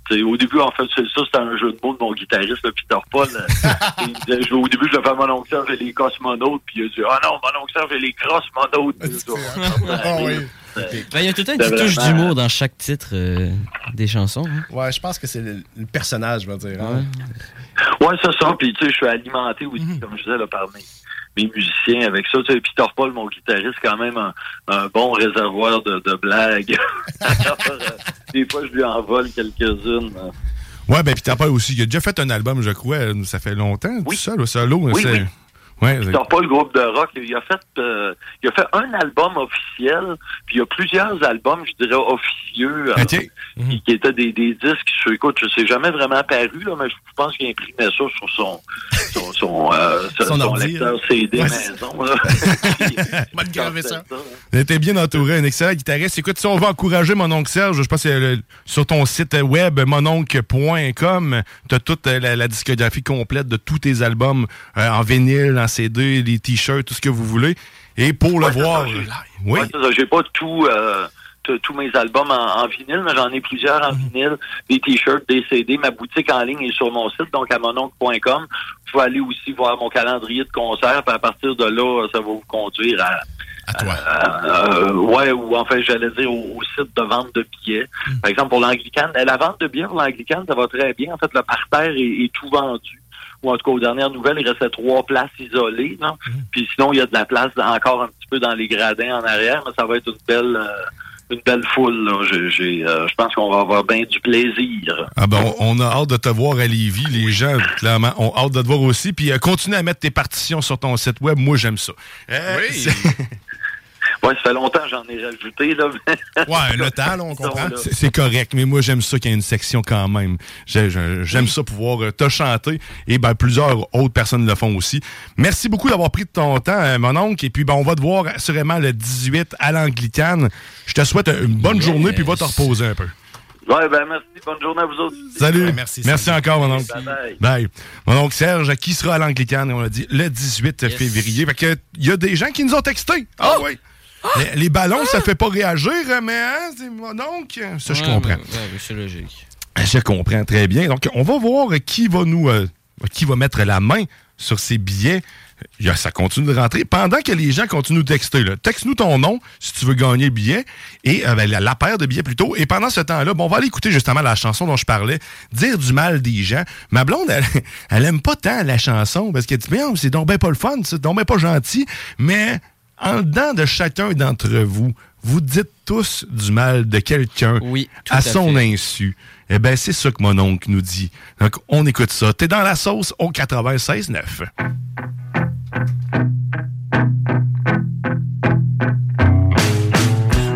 sais, Au début, en fait, c'est ça, c'était un jeu de mots de mon guitariste, le Peter Paul. Euh, [laughs] il disait, je- au début, je le fais à mon oncle Serge et les cosmonautes, puis il a dit, ah non, mon oncle Serge et les cross-monautes. [laughs] Oui. Ben, il y a tout C'est petite touche d'humour dans chaque titre euh, des chansons. hein. Ouais, je pense que c'est le, le personnage, je veux dire. hein. Ouais, c'est ça. Puis, tu sais, je suis alimenté aussi, comme je disais, là, par mes, mes musiciens avec ça. Tu sais, Peter Paul, mon guitariste, quand même un, un bon réservoir de, de blagues. [laughs] Euh, des fois, je lui envole quelques-unes. Ouais, ben, t'as pas aussi. Il a déjà fait un album, je crois, ça fait longtemps, tout seul, solo. Oui, oui. Ouais, Peter Paul, le groupe de rock, il a fait euh, il a fait un album officiel, puis il y a plusieurs albums, je dirais, officieux, euh, qui, qui étaient des, des disques sur, écoute, je sais jamais vraiment paru, là, mais je pense qu'il imprimait ça sur son son, son, euh, Son son lecteur. CD Ouais. maison. Va ça. [laughs] [laughs] T'es bien entouré, un excellent guitariste. Écoute, si on veut encourager mon oncle Serge, je pense que c'est le- sur ton site web mononcle.com, t'as toute euh, la, la discographie complète de tous tes albums euh, en vinyle, en CD, les t-shirts, tout ce que vous voulez. Et pour le Ouais, voir, ça, oui. Ouais. J'ai pas tout, euh, tous mes albums en, en vinyle, mais j'en ai plusieurs en vinyle, des t-shirts, des CD. Ma boutique en ligne est sur mon site, donc à mononcle.com. Vous pouvez aller aussi voir mon calendrier de concerts, puis à partir de là, ça va vous conduire à. À toi. euh, ouais, ou enfin, j'allais dire au, au site de vente de billets. Par exemple, pour l'Anglicane, la vente de billets pour l'Anglicane, ça va très bien. En fait, le parterre est, est tout vendu. Ou en tout cas, aux dernières nouvelles, il restait trois places isolées. Non? Puis sinon, il y a de la place encore un petit peu dans les gradins en arrière, mais ça va être une belle euh, une belle foule. là. J'ai- j'ai, euh, je pense qu'on va avoir bien du plaisir. Ah ben, on, on a hâte de te voir à Lévis. Les gens, clairement, ont hâte de te voir aussi. Puis euh, continue à mettre tes partitions sur ton site web. Moi, j'aime ça. Euh, c'est- [laughs] Ouais, ça fait longtemps que j'en ai rajouté. Là. ouais, le [laughs] temps, là, on comprend. C'est correct, mais moi j'aime ça qu'il y ait une section quand même. J'ai- j'ai- J'aime ça pouvoir euh, te chanter et ben plusieurs autres personnes le font aussi. Merci beaucoup d'avoir pris de ton temps, euh, mon oncle. Et puis ben on va te voir assurément le 18 à l'Anglicane. Je te souhaite une bonne journée puis va te reposer un peu. Ouais, ben merci. Bonne journée à vous autres. Salut. merci. encore, mon oncle. Bye-bye. Bye. Mon oncle Serge, qui sera à l'Anglicane, on l'a dit, le 18 février. Fait que il y a des gens qui nous ont texté. Ah oui. Les, les ballons, ça fait pas réagir, mais hein, c'est mon oncle. Ça, je comprends. mais- mais c'est logique. Je comprends très bien. Donc, on va voir qui va nous, euh, qui va mettre la main sur ces billets. Ça continue de rentrer. Pendant que les gens continuent de texter, texte-nous ton nom si tu veux gagner le billet et euh, ben, la, la paire de billets plutôt. Et pendant ce temps-là, bon, on va aller écouter justement la chanson dont je parlais, dire du mal des gens. Ma blonde, elle, [laughs] elle aime pas tant la chanson parce qu'elle dit, mais c'est donc ben pas le fun, c'est donc ben pas gentil. Mais en dedans de chacun d'entre vous, vous dites tous du mal de quelqu'un à, son insu. Eh bien, c'est ça que mon oncle nous dit. Donc, on écoute ça. T'es dans la sauce au 96.9.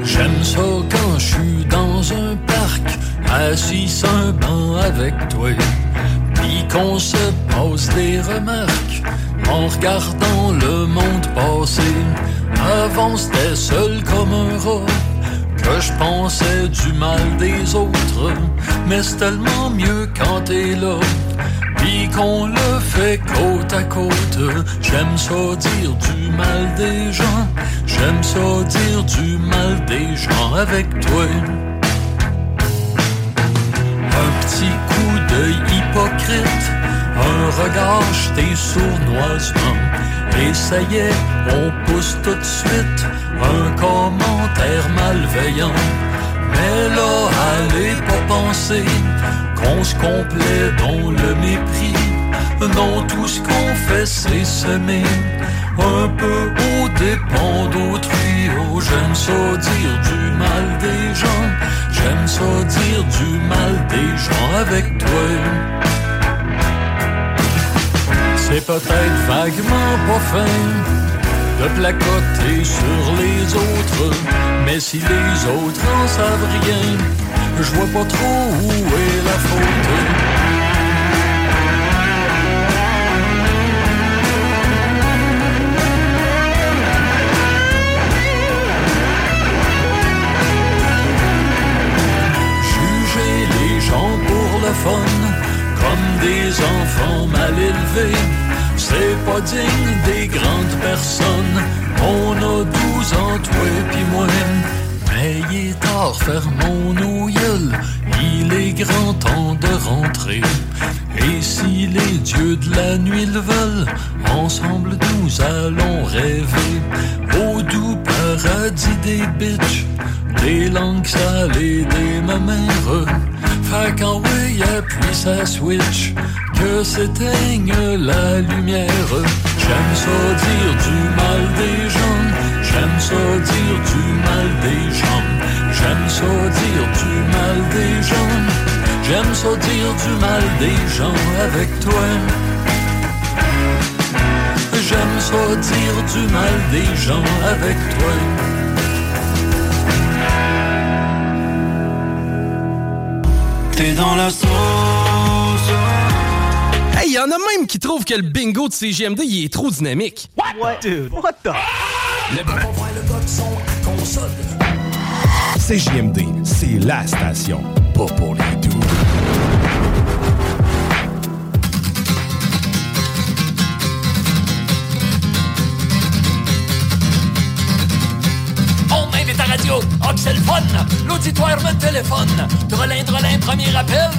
J'aime ça quand je suis dans un parc, assis sur un banc avec toi. Puis qu'on se pose des remarques en regardant le monde passer. Avant c'était seul comme un rat que je pensais du mal des autres, mais c'est tellement mieux quand t'es là. Puis qu'on le fait côte à côte, j'aime ça dire du mal des gens, j'aime ça dire du mal des gens avec toi. Un petit coup d'œil hypocrite, un regard jeté sournoisement. Et ça y est, on pousse tout de suite un commentaire malveillant. Mais là, allez pas penser qu'on se complaît dans le mépris. Non, tout ce qu'on fait, c'est semer un peu au dépend d'autrui. Oh, j'aime ça dire du mal des gens. J'aime ça dire du mal des gens avec toi. C'est peut-être vaguement pas fin de placoter sur les autres, mais si les autres en savent rien, je vois pas trop où est la faute. Des enfants mal élevés, c'est pas digne des grandes personnes. On a douze ans, toi pis moi. Mais il est tard, fermons nos gueules. Il est grand temps de rentrer. Et si les dieux de la nuit le veulent, ensemble nous allons rêver au doux paradis des bitches, des langues salées, des mamères. Fait qu'en oui, appuie sa switch, que s'éteigne la lumière. J'aime ça dire du mal des gens, j'aime ça dire du mal des gens, j'aime ça dire du mal des gens, j'aime ça dire du mal des gens avec toi. J'aime ça dire du mal des gens avec toi. T'es dans la sauce. Hey, y en a même qui trouvent que le bingo de CGMD il est trop dynamique. What? Dude, what the? Le CJMD, c'est la station, pas pour les doux. Radio, L'auditoire me téléphone. Drelin, drelin, premier appel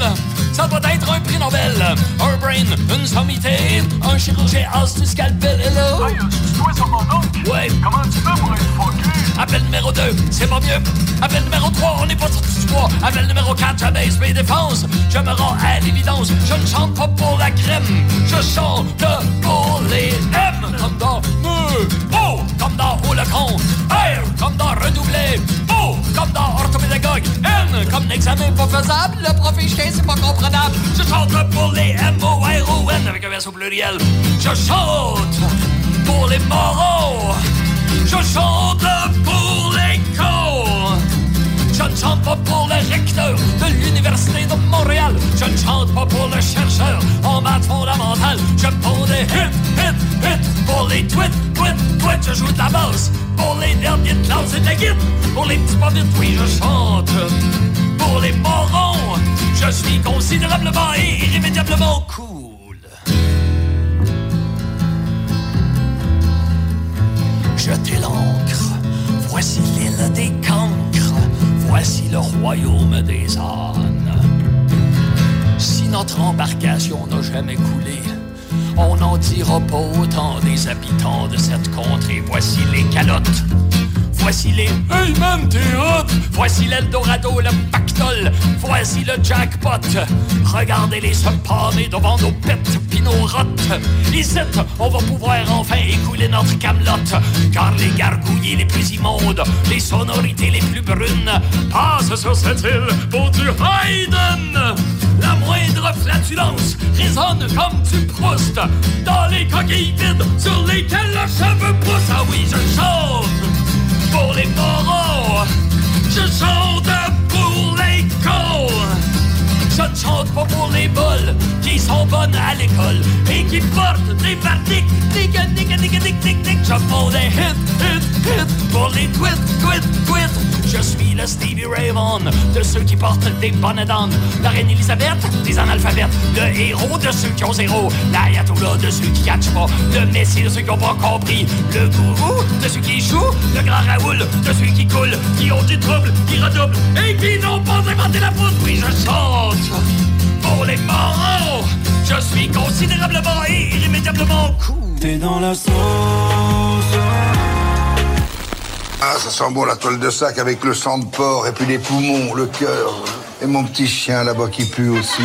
Ça doit être un prix Nobel. Un brain, une sommité Un chirurgien as du scalpel, hello. Hey, tu toi sur mon nom? Ouais. Comment tu fais pour être fucké? Appel numéro 2, c'est pas mieux. Appel numéro 3, on n'est pas sorti du bois. Appel numéro 4, j'abaisse mes défenses Je me rends à l'évidence. Je ne chante pas pour la crème. Je chante pour les M. Comme dans me, oh Comme dans haut le con R. Comme dans redoubler Comme dans orthopédagogue N comme l'examen pas Le profil chien c'est pas comprenable. Je chante pour les M-O-R-O-N Avec un S au pluriel. Je chante pour les moraux. Je chante je ne chante pas pour le recteur de l'Université de Montréal. Je ne chante pas pour le chercheur en maths fondamentales. Je prends des hits, hits, hits pour les tweets, tweets, tweets. Je joue de la basse pour les derniers de classe et de guide. Pour les petits pas vite, oui, je chante. Pour les morons, je suis considérablement et irrémédiablement cool. Jetez l'encre, voici l'île des cancres, voici le royaume des ânes. Si notre embarcation n'a jamais coulé, on n'en dira pas autant des habitants de cette contrée. Voici les calottes. Voici les Hey man, t'es hot! Voici l'Eldorado, le pactole. Voici le jackpot. Regardez-les se palmer devant nos pets pis nos rottes. Ici, on va pouvoir enfin écouler notre camelote. Car les gargouillis les plus immondes, les sonorités les plus brunes passent sur cette île pour du Haydn. La moindre flatulence résonne comme du Proust dans les coquilles vides sur lesquelles le cheveu pousse. Ah oui, je chante pour les moraux, je chante pour les cons. Je ne chante pas pour les bols qui sont bonnes à l'école et qui portent des partiques. Tic, tic, tic, tic, tic, tic. Je fais des hits, hits, hits pour les tweets, tweets, tweets. Je suis le Stevie Ray Vaughan de ceux qui portent des bonnes. La reine Elisabeth des analphabètes. Le héros de ceux qui ont zéro. L'ayatollah de ceux qui catchent pas. Le messie de ceux qui ont pas compris. Le gourou de ceux qui échouent. Le grand Raoul de ceux qui coulent. Qui ont du trouble, qui redoublent. Et qui n'ont pas inventé la poudre. Oui, je chante pour les morts. Je suis considérablement et irrémédiablement cool. T'es dans la sauce. Ah, ça sent bon la toile de sac avec le sang de porc et puis les poumons, le cœur. Et mon petit chien là-bas qui pue aussi.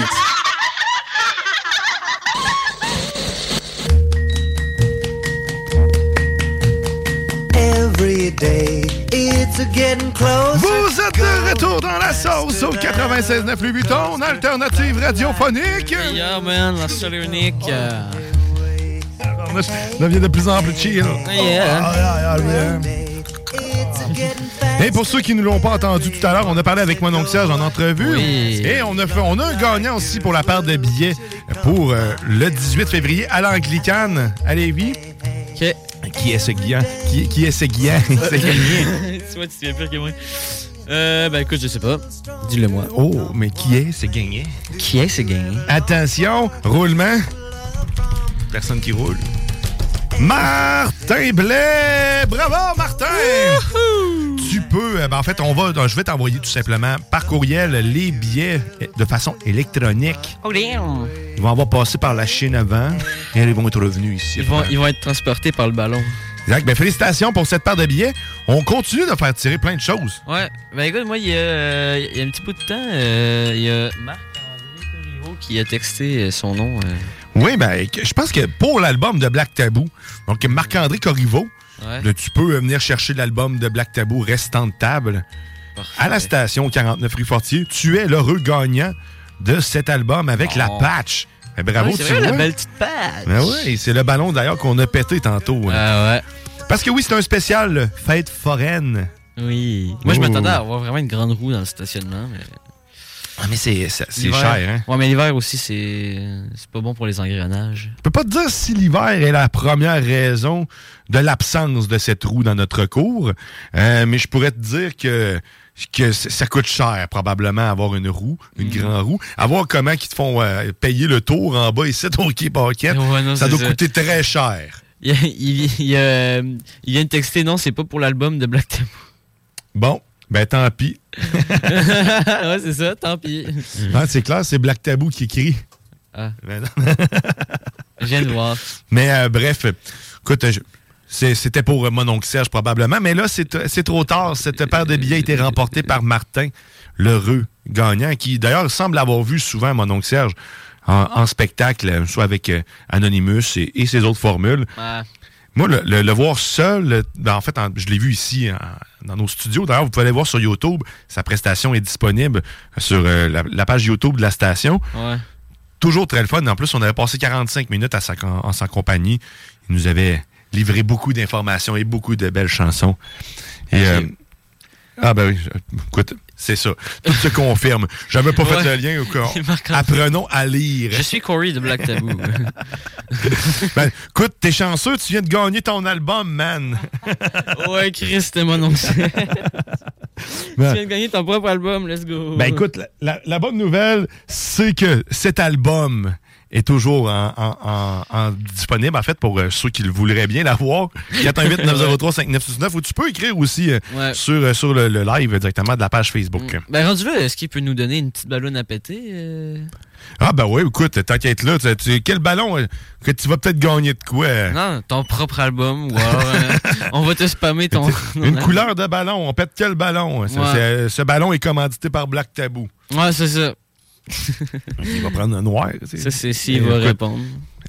Vous êtes de retour dans la sauce au 96.9 Louis Vuitton, alternative radiophonique. Yeah, man, la seule et unique. euh, Ça devient de plus en plus chill. Yeah. Ah, yeah. Et pour ceux qui ne l'ont pas entendu tout à l'heure, on a parlé avec mon oncle Serge en entrevue. Oui. Et on a, fait, on a un gagnant aussi pour la paire de billets pour euh, le 18 février à l'Anglicane à Lévis. OK. Qui est ce gagnant? Qui, qui est ce gagnant? [laughs] C'est gagné. [laughs] tu vois, tu viens pire que moi. Euh, ben écoute, je sais pas. Dis-le moi. Oh, mais qui est ce gagnant? Qui est ce gagnant? Attention, roulement. Personne qui roule. Martin Blais! Bravo, Martin! Tu peux, euh, ben, en fait, on va, je vais t'envoyer tout simplement par courriel les billets de façon électronique. Oh damn! Ils vont avoir passé par la Chine avant et ils vont être revenus ici. Ils vont, ils vont être transportés par le ballon. Exact. Ben, félicitations pour cette paire de billets. On continue de faire tirer plein de choses. Ouais. Ben écoute, moi, il y a, euh, il y a un petit bout de temps, euh, il y a Marc-André Corriveau qui a texté euh, son nom. euh. Oui, ben, je pense que pour l'album de Black Tabou, donc Marc-André Corriveau, Ouais. là, tu peux euh, venir chercher l'album de Black Tabou restant de table à la station 49 rue Fortier. Tu es l'heureux gagnant de cet album avec la patch. Ben, bravo, Ouais, c'est tu vrai, la vois. belle petite patch. Ben oui, c'est le ballon d'ailleurs qu'on a pété tantôt. Ah ouais. Parce que oui, c'est un spécial fête foraine. Oui. Moi, je Oh. m'attendais à avoir vraiment une grande roue dans le stationnement. Mais... Ah, mais c'est cher, hein? Ouais, mais l'hiver aussi, c'est c'est pas bon pour les engrenages. Je peux pas te dire si l'hiver est la première raison de l'absence de cette roue dans notre cours, euh, mais je pourrais te dire que que ça coûte cher probablement avoir une roue, une grande roue. Avoir comment qu'ils te font euh, payer le tour en bas ici ton quai paquette, Ouais, non, ça doit ça. coûter très cher. [laughs] Il, il, il, euh, il vient de texter, non, c'est pas pour l'album de Black Tabou. Bon, ben tant pis. [laughs] ouais, c'est ça, tant pis. Ah, c'est clair, c'est Black Tabou qui écrit. Ah. Ben non. [laughs] Je viens de voir. Mais euh, bref, écoute, je- c'était pour euh, mon oncle Serge probablement, mais là, c'est c'est trop tard. Cette paire de billets a été remportée par Martin, l'heureux gagnant, qui d'ailleurs semble avoir vu souvent mon oncle Serge en, en spectacle, euh, soit avec euh, Anonymous et, et ses autres formules. Ouais. Moi, le, le- le voir seul, le- ben, en fait, en- je l'ai vu ici en- dans nos studios. D'ailleurs, vous pouvez aller voir sur YouTube. Sa prestation est disponible sur euh, la, la page YouTube de la station. Ouais. Toujours très le fun. En plus, on avait passé 45 minutes à sa, en sa compagnie. Il nous avait livré beaucoup d'informations et beaucoup de belles chansons. Et, euh, ah ben oui, écoute, c'est ça. Tout se confirme. J'avais pas fait le lien. Marc-André. Apprenons à lire. Je suis Corey de Black Tabou. [laughs] Ben, écoute, t'es chanceux, tu viens de gagner ton album, man. [laughs] ouais, Chris, c'était mon nom. [laughs] tu Ben- viens de gagner ton propre album, let's go. Ben écoute, la, la- la bonne nouvelle, c'est que cet album est toujours en, en- en- en disponible, en fait, pour euh, ceux qui le voudraient bien l'avoir. [laughs] 418-903-5969, ou tu peux écrire aussi euh, Ouais. sur, euh, sur le, le live directement de la page Facebook. Ben rendu là, est-ce qu'il peut nous donner une petite ballonne à péter? euh? Ah ben oui, écoute, t'inquiète là, tu, tu- quel ballon que tu vas peut-être gagner de quoi? Non, ton propre album, euh, [laughs] on va te spammer ton... Une couleur de ballon, on pète quel ballon? Ouais. ce ballon est commandité par Black Tabou. Ouais, c'est ça. [laughs] Il va prendre un noir. tu sais. Ça, c'est s'il va répondre.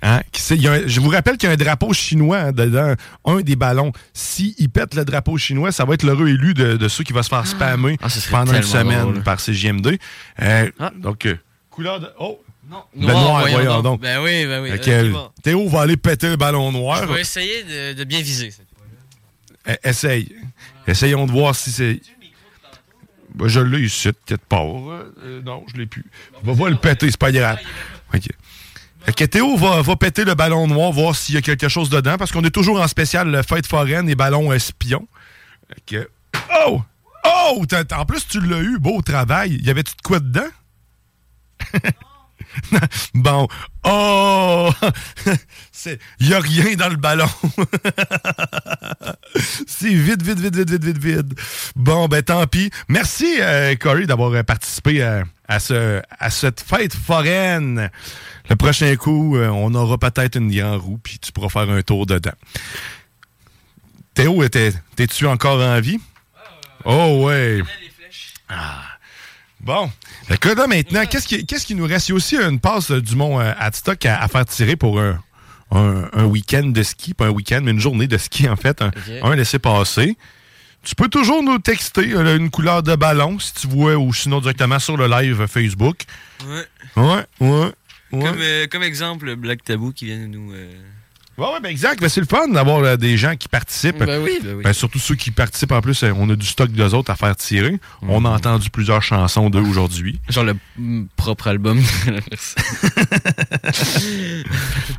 Hein? Qui sait, il y a un- je vous rappelle qu'il y a un drapeau chinois hein, dedans, un des ballons. S'il pète le drapeau chinois, ça va être l'heureux élu de, de ceux qui va se faire spammer Ah, ça serait pendant une semaine drôle. par CGMD. Euh, Donc, euh, couleur de. Oh! Non, Le noir, voyons, donc. Ben oui, ben oui. Bon. Théo va aller péter le ballon noir. Je vais essayer de, de bien viser. cette fois-là. Eh, Essaye. Essayons de voir si c'est. Ben, je l'ai ici, peut-être pas. Euh, non, je l'ai plus. On va le péter, c'est pas grave. OK. Que Théo va, péter le ballon noir, voir s'il y a quelque chose dedans, parce qu'on est toujours en spécial fête foraine et ballon espion. Que- Oh! Oh! En plus, tu l'as eu, beau travail. Y avait-tu de quoi dedans? [laughs] [laughs] bon. Oh! [laughs] Il y a rien dans le ballon. [laughs] C'est vide, vide, vide, vide, vide, vide, vide. Bon, ben tant pis. Merci, euh, Corey, d'avoir euh, participé euh, à, ce, à cette fête foraine. Le prochain coup, euh, on aura peut-être une grande roue, puis tu pourras faire un tour dedans. Théo, t'es- t'es-tu encore en vie? Oh, ouais. Ah. Bon. Là, maintenant, qu'est-ce qui, qu'est-ce qui nous reste? Il y a aussi une passe euh, du Mont euh, Adstock à, à faire tirer pour un, un, un week-end de ski. Pas un week-end, mais une journée de ski, en fait. Un, un laissez-passer. Tu peux toujours nous texter euh, une couleur de ballon, si tu vois, ou sinon directement sur le live Facebook. Ouais. Ouais, ouais. ouais. Comme, euh, comme exemple, Black Tabou qui vient de nous. euh, Ouais, ouais, ben exact. Ben, c'est le fun d'avoir euh, des gens qui participent. Ben oui, ben oui. Ben, surtout ceux qui participent. En plus, euh, on a du stock d'eux autres à faire tirer. Mhm. On a entendu plusieurs chansons d'eux aujourd'hui. Genre le mm, propre album. [laughs]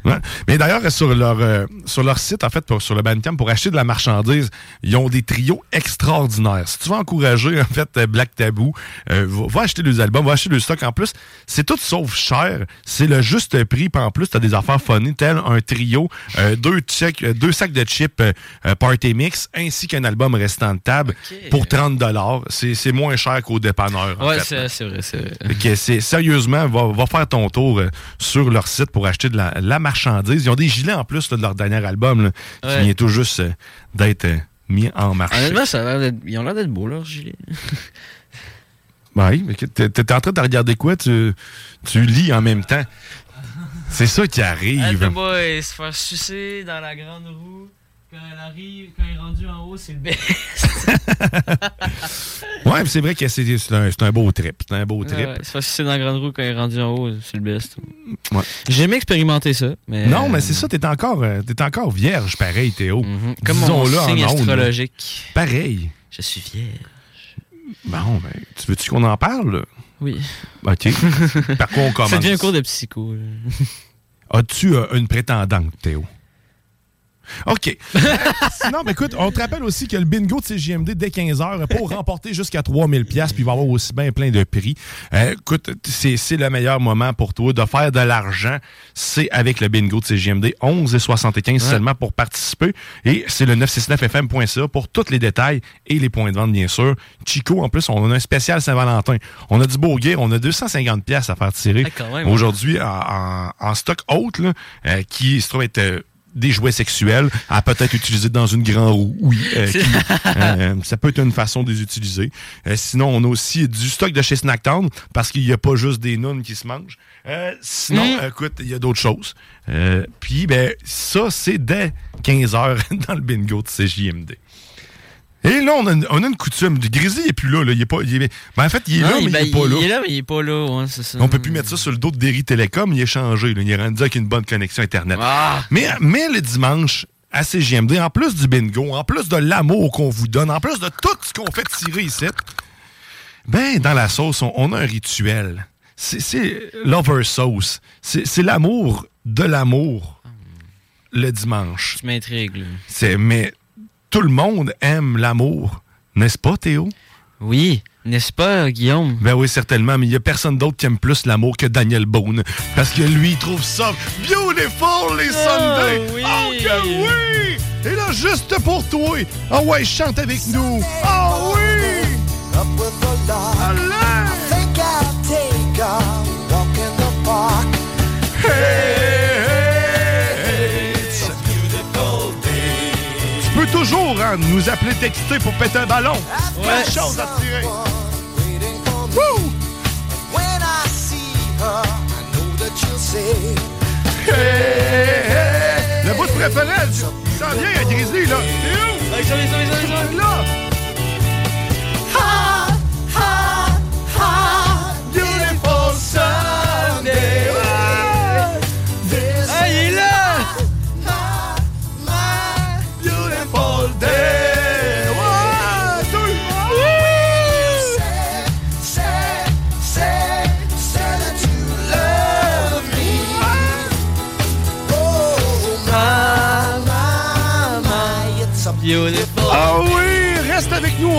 Ouais. Mais d'ailleurs, sur leur, euh, sur leur site, en fait, pour- sur le Bandcamp, pour acheter de la marchandise, ils ont des trios extraordinaires. Si tu veux encourager, en fait, euh, Black Taboo, euh, va, va acheter des albums, va acheter le stock. En plus, c'est tout sauf cher. C'est le juste prix. Puis en plus, tu as des affaires funny, tel un trio, euh, deux, check- euh, deux sacs de chips euh, Party Mix, ainsi qu'un album restant de table pour 30 C'est c'est moins cher qu'au dépanneur. fait. c'est vrai, c'est vrai. Sérieusement, va, va faire ton tour euh, sur leur site pour acheter de la, la marchandise. Ils ont des gilets en plus là, de leur dernier album là, Ouais. qui vient tout juste d'être mis en marché. Honnêtement, ça a ils ont l'air d'être beaux, leurs gilets. Oui, mais t'es en train de regarder quoi? Tu, tu lis en même temps. C'est ça qui arrive. le boy, se faire sucer dans la grande roue. Quand elle arrive, quand elle est rendue en haut, c'est le best. [laughs] Ouais, mais c'est vrai que c'est un, un beau trip. C'est un beau trip. Ouais, se faire sucer dans la grande roue quand elle est rendue en haut, c'est le best. Ouais. J'ai jamais expérimenté ça. Mais Non, mais c'est ça, t'es encore, euh, t'es encore vierge, pareil, Théo. Mhm. Comme mon en signe là. astrologique. Pareil. Je suis vierge. Bon, ben, tu veux-tu qu'on en parle? là? Oui. OK. Par quoi [laughs] on commence? Ça devient un cours de psycho. As-tu euh, une prétendante, Théo? OK. [laughs] Sinon, ben, écoute, on te rappelle aussi que le bingo de CJMD dès 15h pour [laughs] remporter jusqu'à 3000 pièces puis il va y avoir aussi bien plein de prix. Euh, écoute, c'est le meilleur moment pour toi de faire de l'argent. C'est avec le bingo de CJMD 11 et 75 seulement pour participer. Et c'est le 969fm.ca pour tous les détails et les points de vente, bien sûr. Chico, en plus, on a un spécial Saint-Valentin. On a du beau gear, on a 250 pièces à faire tirer Ah, aujourd'hui en, en- en stock haute, là, euh, qui se trouve être euh, des jouets sexuels à peut-être utiliser dans une grande roue. Oui, euh, [laughs] qui, euh, ça peut être une façon de les utiliser. Euh, sinon, on a aussi du stock de chez Snacktown parce qu'il n'y a pas juste des nounes qui se mangent. Euh, sinon, Mm. écoute, il y a d'autres choses. Euh, Puis, ben, ça, c'est dès 15h [laughs] dans le bingo de CJMD. Et là, on a, une- on a une coutume. Du Grizzly n'est plus là. là. Il est pas, il est- ben, en fait, il est Non, là, mais il ben, n'est pas là. Il est là, mais il est pas là. Ouais, c'est ça. On peut plus mettre ça sur le dos de Derry Télécom. Il est changé. là. Il est rendu avec une bonne connexion Internet. Ah! Mais, mais le dimanche, à CGMD, en plus du bingo, en plus de l'amour qu'on vous donne, en plus de tout ce qu'on fait tirer ici, ben, dans la sauce, on, on a un rituel. C'est- C'est lover sauce. C'est c'est l'amour de l'amour le dimanche. Tu m'intrigues. C'est- Mais tout le monde aime l'amour, n'est-ce pas, Théo? Oui, n'est-ce pas, Guillaume? Ben oui, certainement, mais il n'y a personne d'autre qui aime plus l'amour que Daniel Boone. Parce que lui, il trouve ça beautiful les Sundays. oui! Oh que oui! Et là, juste pour toi. Ah ouais, chante avec nous. Oh oui! Nous appeler texter pour péter un ballon. Plein de choses à tirer. Woo! Hey, hey, hey. Le bout de préféré, il s'en vient à Grizzly, là. T'es où? Allez, allez, allez, allez. Là!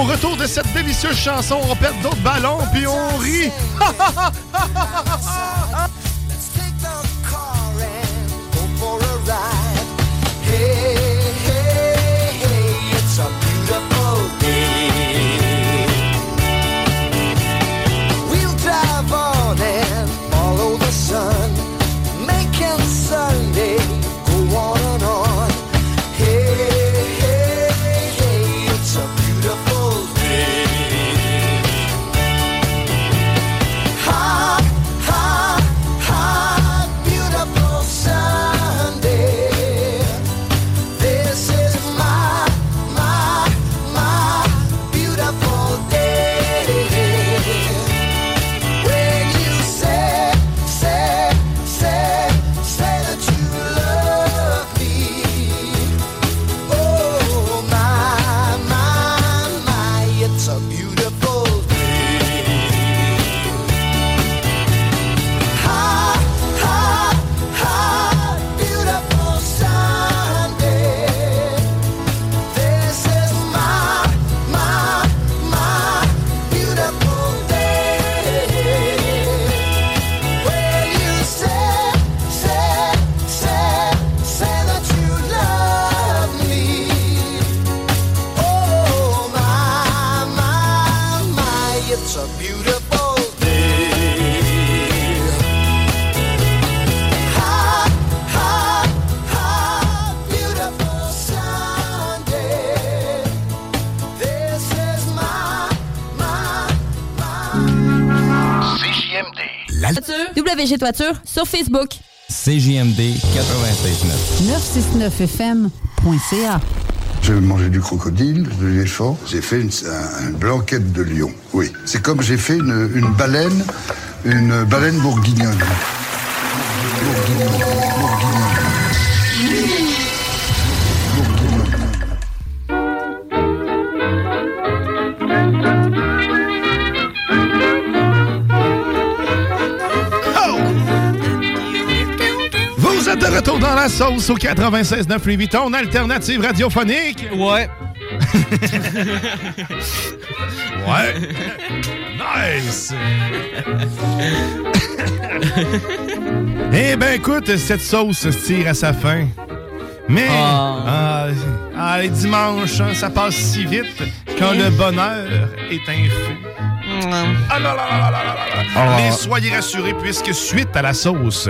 Au retour de cette délicieuse chanson. On pète d'autres ballons puis on rit. WG Toiture sur Facebook. CJMD 96.9. 969fm.ca J'ai mangé du crocodile, de l'éléphant, j'ai fait une, un- une blanquette de lion. Oui, c'est comme j'ai fait une, une baleine, une baleine bourguignonne. Bourguignonne, bourguignonne. La sauce au 96.9 Louis Vuitton, alternative radiophonique. Ouais. [laughs] ouais. Nice. eh ben écoute, cette sauce se tire à sa fin. Mais ah, ah, les dimanches, hein, ça passe si vite quand le bonheur est infus. Ah là là là là là là là. Mais soyez rassurés puisque suite à la sauce,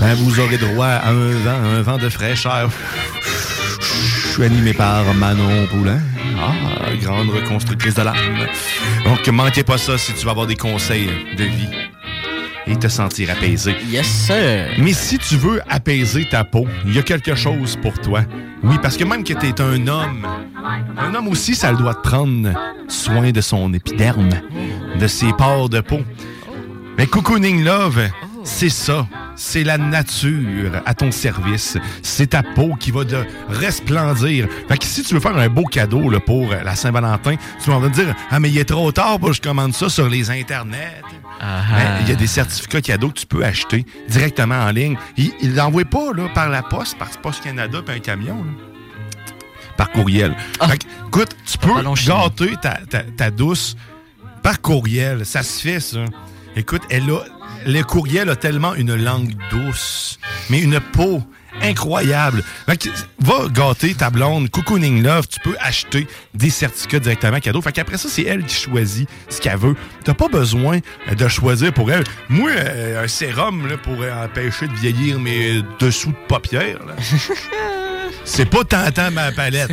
ben, vous aurez droit à un vent, un vent de fraîcheur. Je suis animé par Manon Poulain. Ah, grande reconstructrice de l'âme. Donc, manquez pas ça si tu vas avoir des conseils de vie et te sentir apaisé. Yes, sir. Mais si tu veux apaiser ta peau, il y a quelque chose pour toi. Oui, parce que même que tu es un homme, un homme aussi, ça doit prendre soin de son épiderme, de ses pores de peau. Mais Cocooning Love, c'est ça. C'est la nature à ton service. C'est ta peau qui va de resplendir. Fait que si tu veux faire un beau cadeau là, pour la Saint-Valentin, tu vas me dire Ah, mais il est trop tard, pour que je commande ça sur les internets. Ben, Il y a des certificats cadeaux que tu peux acheter directement en ligne. Ils ne l'envoient pas là, par la poste, par Poste Canada puis un camion. là. Par courriel. Fait que, écoute, tu peux gâter ta, ta- ta douce par courriel. Ça se fait, ça. Écoute, elle a, le courriel a tellement une langue douce, mais une peau incroyable. Fait que, va gâter ta blonde, Cocooning Love, tu peux acheter des certificats directement cadeau. Fait qu'après ça, c'est elle qui choisit ce qu'elle veut. T'as pas besoin euh, de choisir pour elle. Moi, euh, un sérum là, pour empêcher de vieillir mes dessous de paupières. là. [laughs] C'est pas tentant ma palette.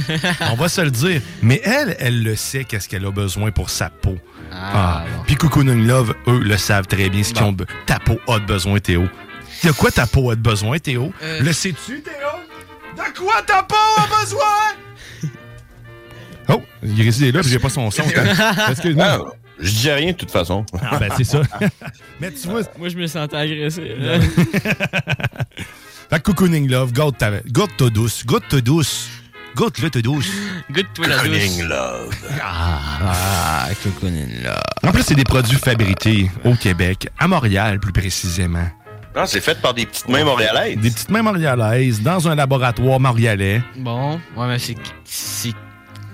On va se le dire. Mais elle, elle le sait qu'est-ce qu'elle a besoin pour sa peau. Ah. Puis Cocooning Love, eux, le savent très bien ce qu'ils ont be- Ta peau a de besoin, Théo. De quoi ta peau a de besoin, Théo? Euh, Le sais-tu, Théo? De quoi ta peau a besoin? [laughs] Oh, il est resté là, puis j'ai pas son son. [laughs] Excuse-moi. Ah, je dis rien de toute façon. Ah, ben c'est ça. [laughs] Mais tu vois. Moi, je me sentais agressé. Fait que Cocooning Love, goûte ta, goûte ta douce, goûte ta douce. Goûte-le ta douce. Goûte-toi la douce. Cocooning Love. Ah, Cocooning Love. En plus, c'est des produits fabriqués au Québec, à Montréal plus précisément. Non, c'est fait par des petites mains montréalaises. Des petites mains montréalaises, dans un laboratoire montréalais. Bon, ouais, mais c'est. C'est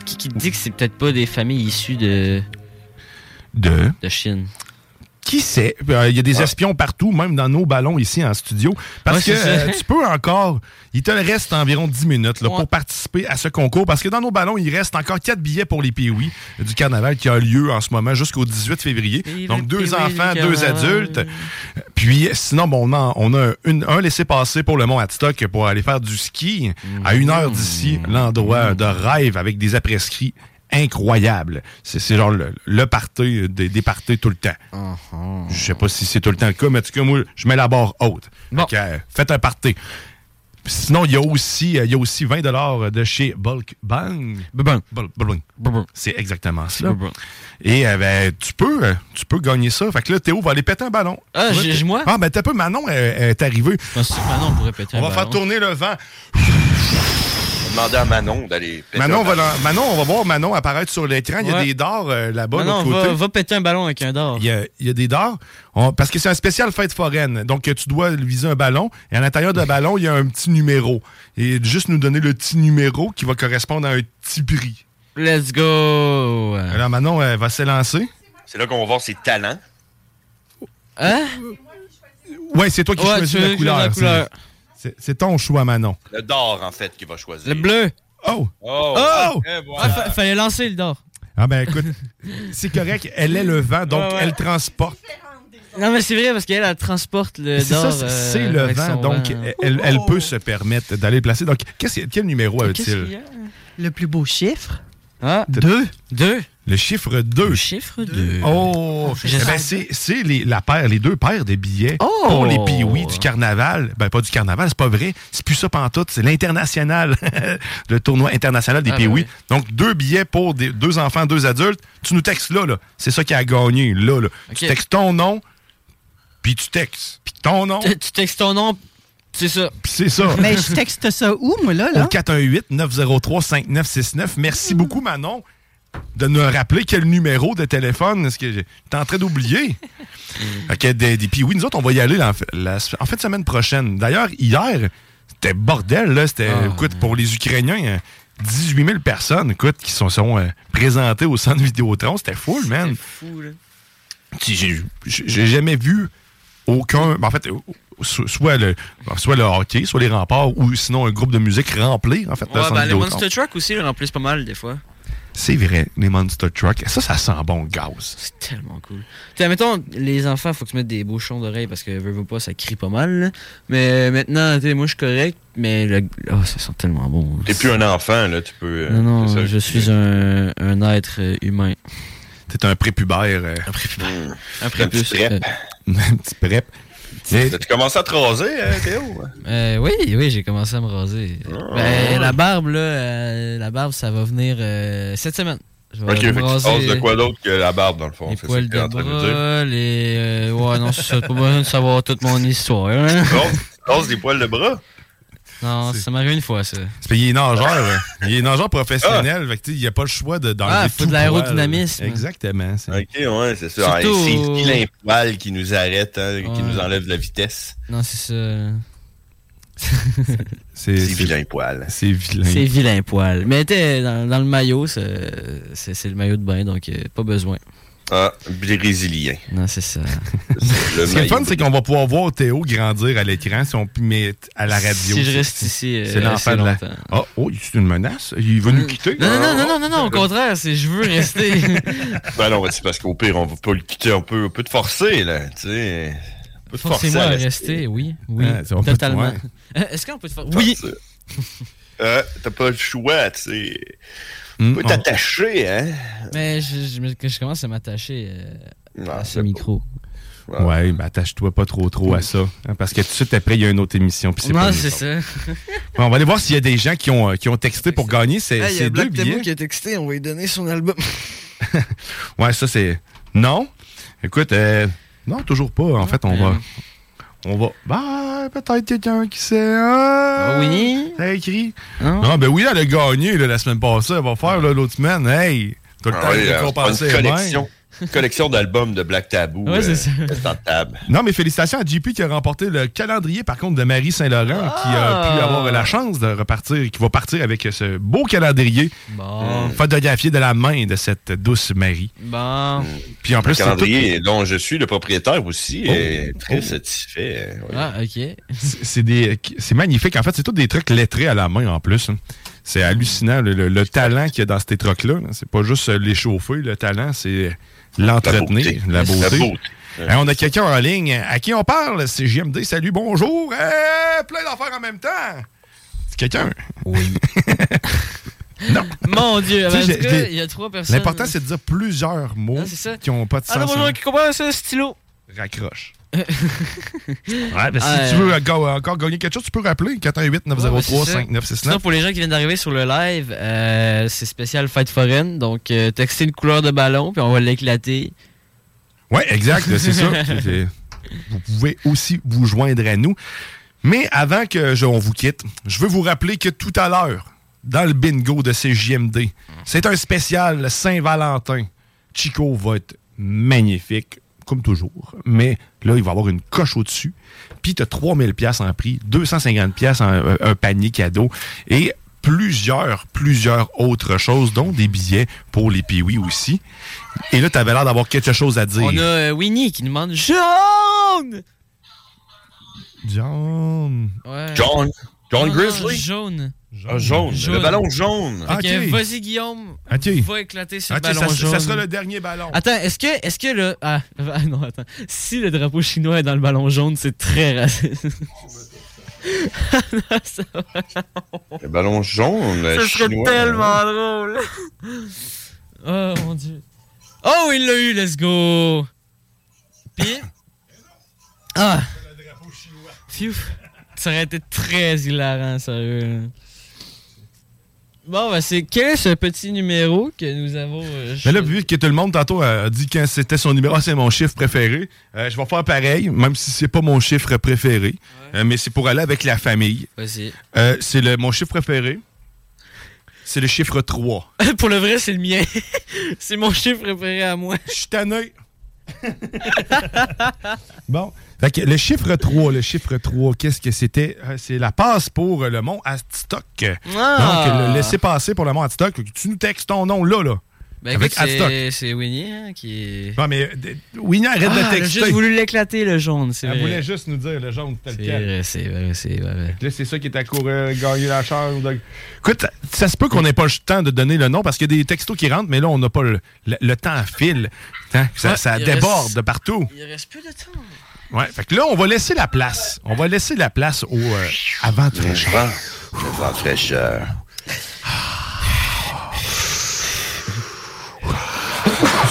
qui, qui dit que c'est peut-être pas des familles issues de. De? De Chine? Qui sait? Euh, Il y a des espions partout, même dans nos ballons ici en studio. Parce Ouais, que euh, tu peux encore. Il te reste environ 10 minutes là, pour participer à ce concours. Parce que dans nos ballons, il reste encore 4 billets pour les Pee-Wee du carnaval qui a lieu en ce moment jusqu'au 18 février. Donc deux enfants, deux adultes. Puis sinon, bon, on a, on a une- un laissé-passer pour le Mont Hadstock pour aller faire du ski à une heure d'ici, l'endroit de rêve avec des après-ski incroyables. C'est c'est genre le, le party des, des parties tout le temps. Je sais pas si c'est tout le temps le cas, mais en tout cas, moi, je mets la barre haute. Fait que, euh, faites un party. Sinon, il y a aussi, euh, il y a aussi 20 de chez Bulk Bang. Bang. C'est exactement ça. Et euh, ben, tu peux euh, tu peux gagner ça. Fait que là, Théo va aller péter un ballon. Ah, j'ai- moi? Ah, ben t'as peu, Manon euh, est arrivé. Manon pourrait péter On un va faire tourner le vent. On va demander à Manon d'aller péter Manon, un va, ballon. dans- Manon, on va voir Manon apparaître sur l'écran. Il y a Ouais. des dards euh, là-bas, de Manon, l'autre côté. va, va péter un ballon avec un d'or. Il y, a, il y a des dards. On- parce que c'est un spécial fête foraine. Donc, euh, tu dois viser un ballon. Et à l'intérieur d'un ballon, il y a un petit numéro. Et juste nous donner le petit numéro qui va correspondre à un petit prix. Let's go! Alors, Manon elle va s'élancer. C'est là qu'on va voir ses talents. Hein? Ouais, c'est toi qui Ouais, choisis tu la veux couleur. la couleur. C'est c'est ton choix, Manon. Le d'or, en fait, qu'il va choisir. Le bleu! Oh! Oh! Oh! Eh, Ah, fallait lancer le d'or. Ah ben écoute, [laughs] c'est correct. Elle est le vent, donc Ouais, ouais. elle transporte. Non, mais c'est vrai parce qu'elle, elle transporte le C'est d'or. c'est- euh, c'est le vent, donc vent. elle, elle peut se permettre d'aller le placer. Donc, qu'est-ce- quel numéro avait-il? a? Le plus beau chiffre? Ah, Deux. Deux? Le chiffre 2. Le chiffre 2. Oh! Eh ben, c'est la paire, les deux paires de billets Oh! pour les Pee-Wee du carnaval. Ben, pas du carnaval, c'est pas vrai. C'est plus ça pantoute, c'est l'international. [laughs] le tournoi international des Ah, ben Pee-Wee. oui. Donc, deux billets pour des- deux enfants, deux adultes. Tu nous textes là, là. C'est ça qui a gagné, là, là. Tu textes ton nom, puis tu textes. Puis ton nom, Tu tu textes ton nom, c'est ça. puis c'est ça. Mais je texte ça où, moi, là? là? Au 418-903-5969. Merci beaucoup, Manon, de nous rappeler quel numéro de téléphone. Est-ce que j'étais en train d'oublier? Fait que des, des- puis oui, nous autres, on va y aller la- la- en fin de semaine prochaine. D'ailleurs, hier, c'était bordel, là. C'était, Ah, écoute, pour les Ukrainiens, euh, 18 000 personnes, écoute, qui sont, sont euh, présentées au centre Vidéotron. C'était full, man. Fou, là. Puis J'ai j'ai jamais vu aucun. en fait, soit le, soit le hockey, soit les remparts, ou sinon un groupe de musique rempli, en fait, le Ouais, ben, les. Monster Truck aussi, remplissent pas mal des fois. C'est vrai, les Monster Truck. Ça, ça sent bon le gaz. C'est tellement cool. Tu sais, mettons, les enfants, faut que tu mettes des bouchons d'oreilles parce que, veux, veux pas, ça crie pas mal. là. Mais maintenant, tu sais, moi, je suis correct, mais le... oh, ça sent tellement bon. T'es plus un enfant, là, tu peux... euh, Non, non, ça. je suis un, un être euh, humain. T'es un prépubère. euh, Un prépubère. Un Un prépuce. petit prep. un petit prep. [laughs] T'as-tu commencé à te raser, euh, Théo? Euh, oui, oui, j'ai commencé à me raser. Ah. Ben, la barbe, là, euh, la barbe, ça va venir euh, cette semaine. Je Ok, fait que tu te rases de quoi d'autre que la barbe, dans le fond? Les poils de en train de me dire? les... ouais, non, c'est. Pas besoin de savoir toute mon histoire. hein. Tu des poils de bras? Non, ça m'arrive une fois, ça. C'est qu'il est nageur. euh, il est nageur professionnel. Fait que, tu sais, il n'y a pas le choix de d'enlever Ah, faut tout de l'aérodynamisme. poil. Exactement. c'est- Ok, ouais, c'est ça. Surtout Ouais, c'est poil qui nous arrête, hein, qui nous enlève de la vitesse? Non, c'est ça. [laughs] C'est C'est vilain poil. C'est vilain. C'est vilain poil. Mais t'es dans, dans le maillot, c'est c'est- c'est le maillot de bain, donc euh, pas besoin. Ah, brésilien. Non, c'est ça. Le Ce qui est fun, c'est qu'on va pouvoir voir Théo grandir à l'écran si on mettre à la radio. Si je reste ici, euh, C'est l'enfant de la. longtemps. Oh, oh, c'est une menace. Il va nous quitter. Non, non, non, non, non, non, non, au contraire, c'est je veux rester. [laughs] Ben non, c'est parce qu'au pire, on va pas le quitter, on peut, on peut te forcer, là, tu sais. Forcez-moi à rester. oui, oui, Ah, totalement. Euh, Est-ce qu'on peut te. Oui! Forcer. Euh, T'as pas le choix, tu sais. Peux on- t'attacher, hein. Mais je, commence à m'attacher euh, à ce micro. Ouais, mais attache-toi pas trop trop à ça. hein, parce que tout de suite après, il y a une autre émission. puis Non, pas c'est ça. Bon, on va aller voir s'il y a des gens qui ont, euh, qui ont texté pour gagner ces, Hey, il y ces a deux Black Temo billets. qui a texté, on va lui donner son album. [laughs] Ouais, ça c'est. Non? Écoute, euh, non, toujours pas. En fait, on va. On va. Bah, peut-être quelqu'un qui sait. Ah, oui. A écrit? Hein? Ah, ben oui, elle a gagné là, la semaine passée. Elle va faire l'autre semaine. Hey, tout le Ah temps oui, de euh, une [laughs] collection. d'albums de Black Taboo. Ouais, c'est ça. en table. Non, mais félicitations à JP qui a remporté le calendrier, par contre, de Marie Saint-Laurent, qui a pu avoir la chance de repartir, qui va partir avec ce beau calendrier Bon. photographié de la main de cette douce Marie. Bon. Puis en plus, le calendrier dont je suis le propriétaire aussi Oh. est très Oh. satisfait. ouais. Ah, ok. C'est des- c'est magnifique. En fait, c'est tous des trucs lettrés à la main en plus. hein. C'est hallucinant le, le- le talent qu'il y a dans ces trucs-là. là. C'est pas juste euh, les chauffer, le talent, c'est l'entretenir, la beauté. La beauté. Hein, on a quelqu'un en ligne. À qui on parle? C'est JMD. Salut, bonjour. Eh, plein d'affaires en même temps. C'est quelqu'un? Oui. [laughs] non. Mon Dieu, Tu sais, cas, il y a trois personnes. L'important, c'est de dire plusieurs mots Ah, c'est ça. qui n'ont pas de Ah non, sens. bonjour, hein. qui comprend ça, stylo? Raccroche. Ouais, ben, si tu euh, veux encore, encore gagner quelque chose, tu peux rappeler 418-903-5969. Sinon, pour les gens qui viennent d'arriver sur le live, euh, c'est spécial Fight Foreign. Donc, euh, textez une couleur de ballon, puis on va l'éclater. Oui, exact, c'est ça. [laughs] Vous pouvez aussi vous joindre à nous. Mais avant que je- on vous quitte, je veux vous rappeler que tout à l'heure, dans le bingo de CJMD, c'est un spécial Saint-Valentin. Chico va être magnifique, comme toujours. Mais là, il va avoir une coche au-dessus. Puis tu as 3000 pièces en prix, 250 pièces en euh, un panier cadeau et plusieurs, plusieurs autres choses, dont des billets pour les piouis aussi. Et là, tu avais l'air d'avoir quelque chose à dire. On a euh, Winnie qui nous demande jaune! John. Ouais. John. John non, Grizzly? Jaune. Ah, jaune. Le ballon jaune. Que, Ok. Vas-y, Guillaume. Ok. Va éclater ce Ok, ballon ça, jaune. ça sera le dernier ballon. Attends, est-ce que, est-ce que le. Ah, ah, non, attends. Si le drapeau chinois est dans le ballon jaune, c'est très raciste. Non, ça va. Le ballon jaune. le Ce serait chinois. tellement drôle. Oh mon dieu. Oh, il l'a eu, let's go. Puis? Ah. Phew. Ça aurait été très hilarant, sérieux. Bon, ben, c'est. Quel est ce petit numéro que nous avons. euh, Mais là, vu que tout le monde tantôt a dit que c'était son numéro, Ah, c'est mon chiffre préféré, euh, je vais faire pareil, même si c'est pas mon chiffre préféré. Euh, mais c'est pour aller avec la famille. Vas-y. C'est le, mon chiffre préféré. C'est le chiffre 3. [laughs] Pour le vrai, c'est le mien. [laughs] c'est mon chiffre préféré à moi. Je suis tanné. [laughs] Bon. Fait que le chiffre 3, le chiffre 3, qu'est-ce que c'était? Euh, C'est la passe pour euh, le mont Adstock. Ah! Donc, le laisser passer pour le mont Adstock. Tu nous textes ton nom là, là. Ben, c'est Winnie hein, qui est. Non, mais euh, Winnie, arrête Ah, de elle a texter. juste voulu l'éclater, le jaune, Elle vrai. voulait juste nous dire le jaune tel quel. c'est vrai, c'est vrai. Là, c'est ça qui est à courir, gagner la chance. de- Écoute, ça se peut qu'on n'ait pas le temps de donner le nom parce qu'il y a des textos qui rentrent, mais là, on n'a pas le, le- le temps file. Hein, Ça, Ouais, ça il déborde reste- de partout. Il reste plus de temps. Ouais, fait que là, on va laisser la place. On va laisser la place au euh, avant de fraîcheur. Avant de fraîcheur.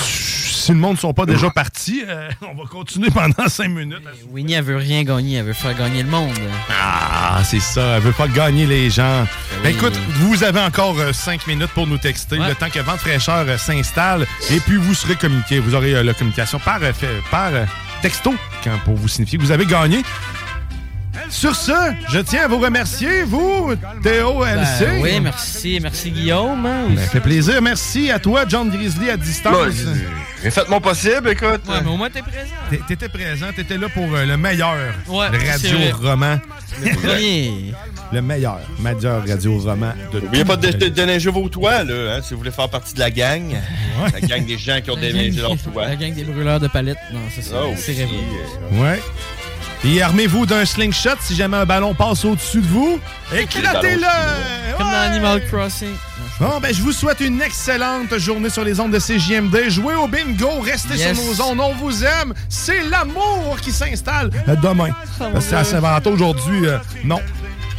Si le monde ne sont pas déjà partis, euh, on va continuer pendant cinq minutes. Winnie, elle veut rien gagner, elle veut faire gagner le monde. Ah, c'est ça. Elle veut pas gagner les gens. Ben, oui. écoute, vous avez encore euh, cinq minutes pour nous texter, Ouais. le temps que Vente Fraîcheur euh, s'installe. Et puis, vous serez communiqué. Vous aurez euh, la communication par, euh, par euh, texto quand- pour vous signifier que vous avez gagné. Sur ce, je tiens à vous remercier, vous, Théo LC. Ben oui, merci, merci Guillaume. hein, Ça fait plaisir. Merci à toi, John Grizzly, à distance. J'ai fait mon possible, écoute. Ouais, mais au moins t'es présent. T'é- T'étais présent, t'étais là pour euh, le meilleur Ouais, radio-roman. Le premier. [laughs] le meilleur, meilleur radio-roman de N'oubliez pas de, tout. de déneiger vos toits, là, hein, si vous voulez faire partie de la gang. La gang des gens qui ont déneigé leurs toits. La gang des brûleurs de palettes. Non, ça, c'est Ah, c'est aussi, révolu. Ouais. Et armez-vous d'un slingshot si jamais un ballon passe au-dessus de vous. Éclatez-le! Comme dans Animal Crossing. Bon, ben, je vous souhaite une excellente journée sur les ondes de CJMD. Jouez au bingo, restez Yes. sur nos ondes, on vous aime. C'est l'amour qui s'installe euh, demain. Oh, Parce que c'est à Saint-Valentin aujourd'hui. euh, non,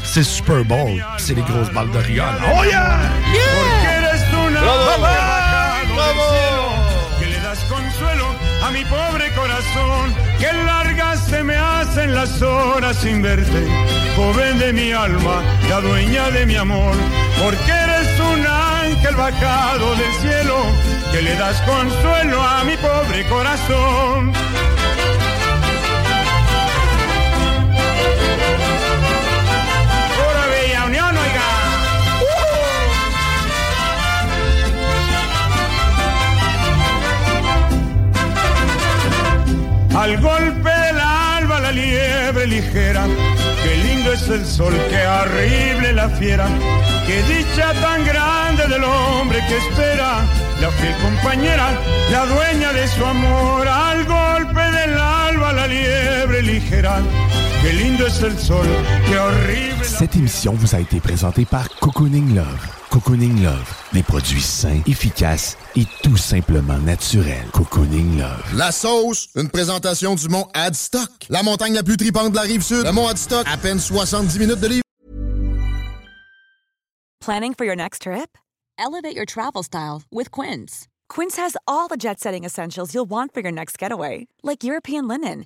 c'est Super Bowl. C'est les grosses balles de Rion. Oh yeah! Una Bravo. Bravo. Que le das consuelo a mi pobre corazón. Que largas se me hacen las horas sin verte. Joven de mi alma, la dueña de mi amor. Porque eres un ángel bajado del cielo. Que le das consuelo a mi pobre corazón. Al golpe del alba la liebre ligera, qué lindo es el sol, qué horrible la fiera, qué dicha tan grande del hombre que espera, la fiel compañera, la dueña de su amor. Al golpe del alba la liebre ligera. Qué lindo es el sol, qué horrible. Cette émission vous a été présentée par Cocooning Love. Cocooning Love, des produits sains, efficaces et tout simplement naturels. Cocooning Love. La sauce, une présentation du mont Adstock. La montagne la plus tripante de la rive sud. Le mont Adstock, à peine 70 minutes de livre. Planning for your next trip? Elevate your travel style with Quince. Quince has all the jet setting essentials you'll want for your next getaway, like European linen,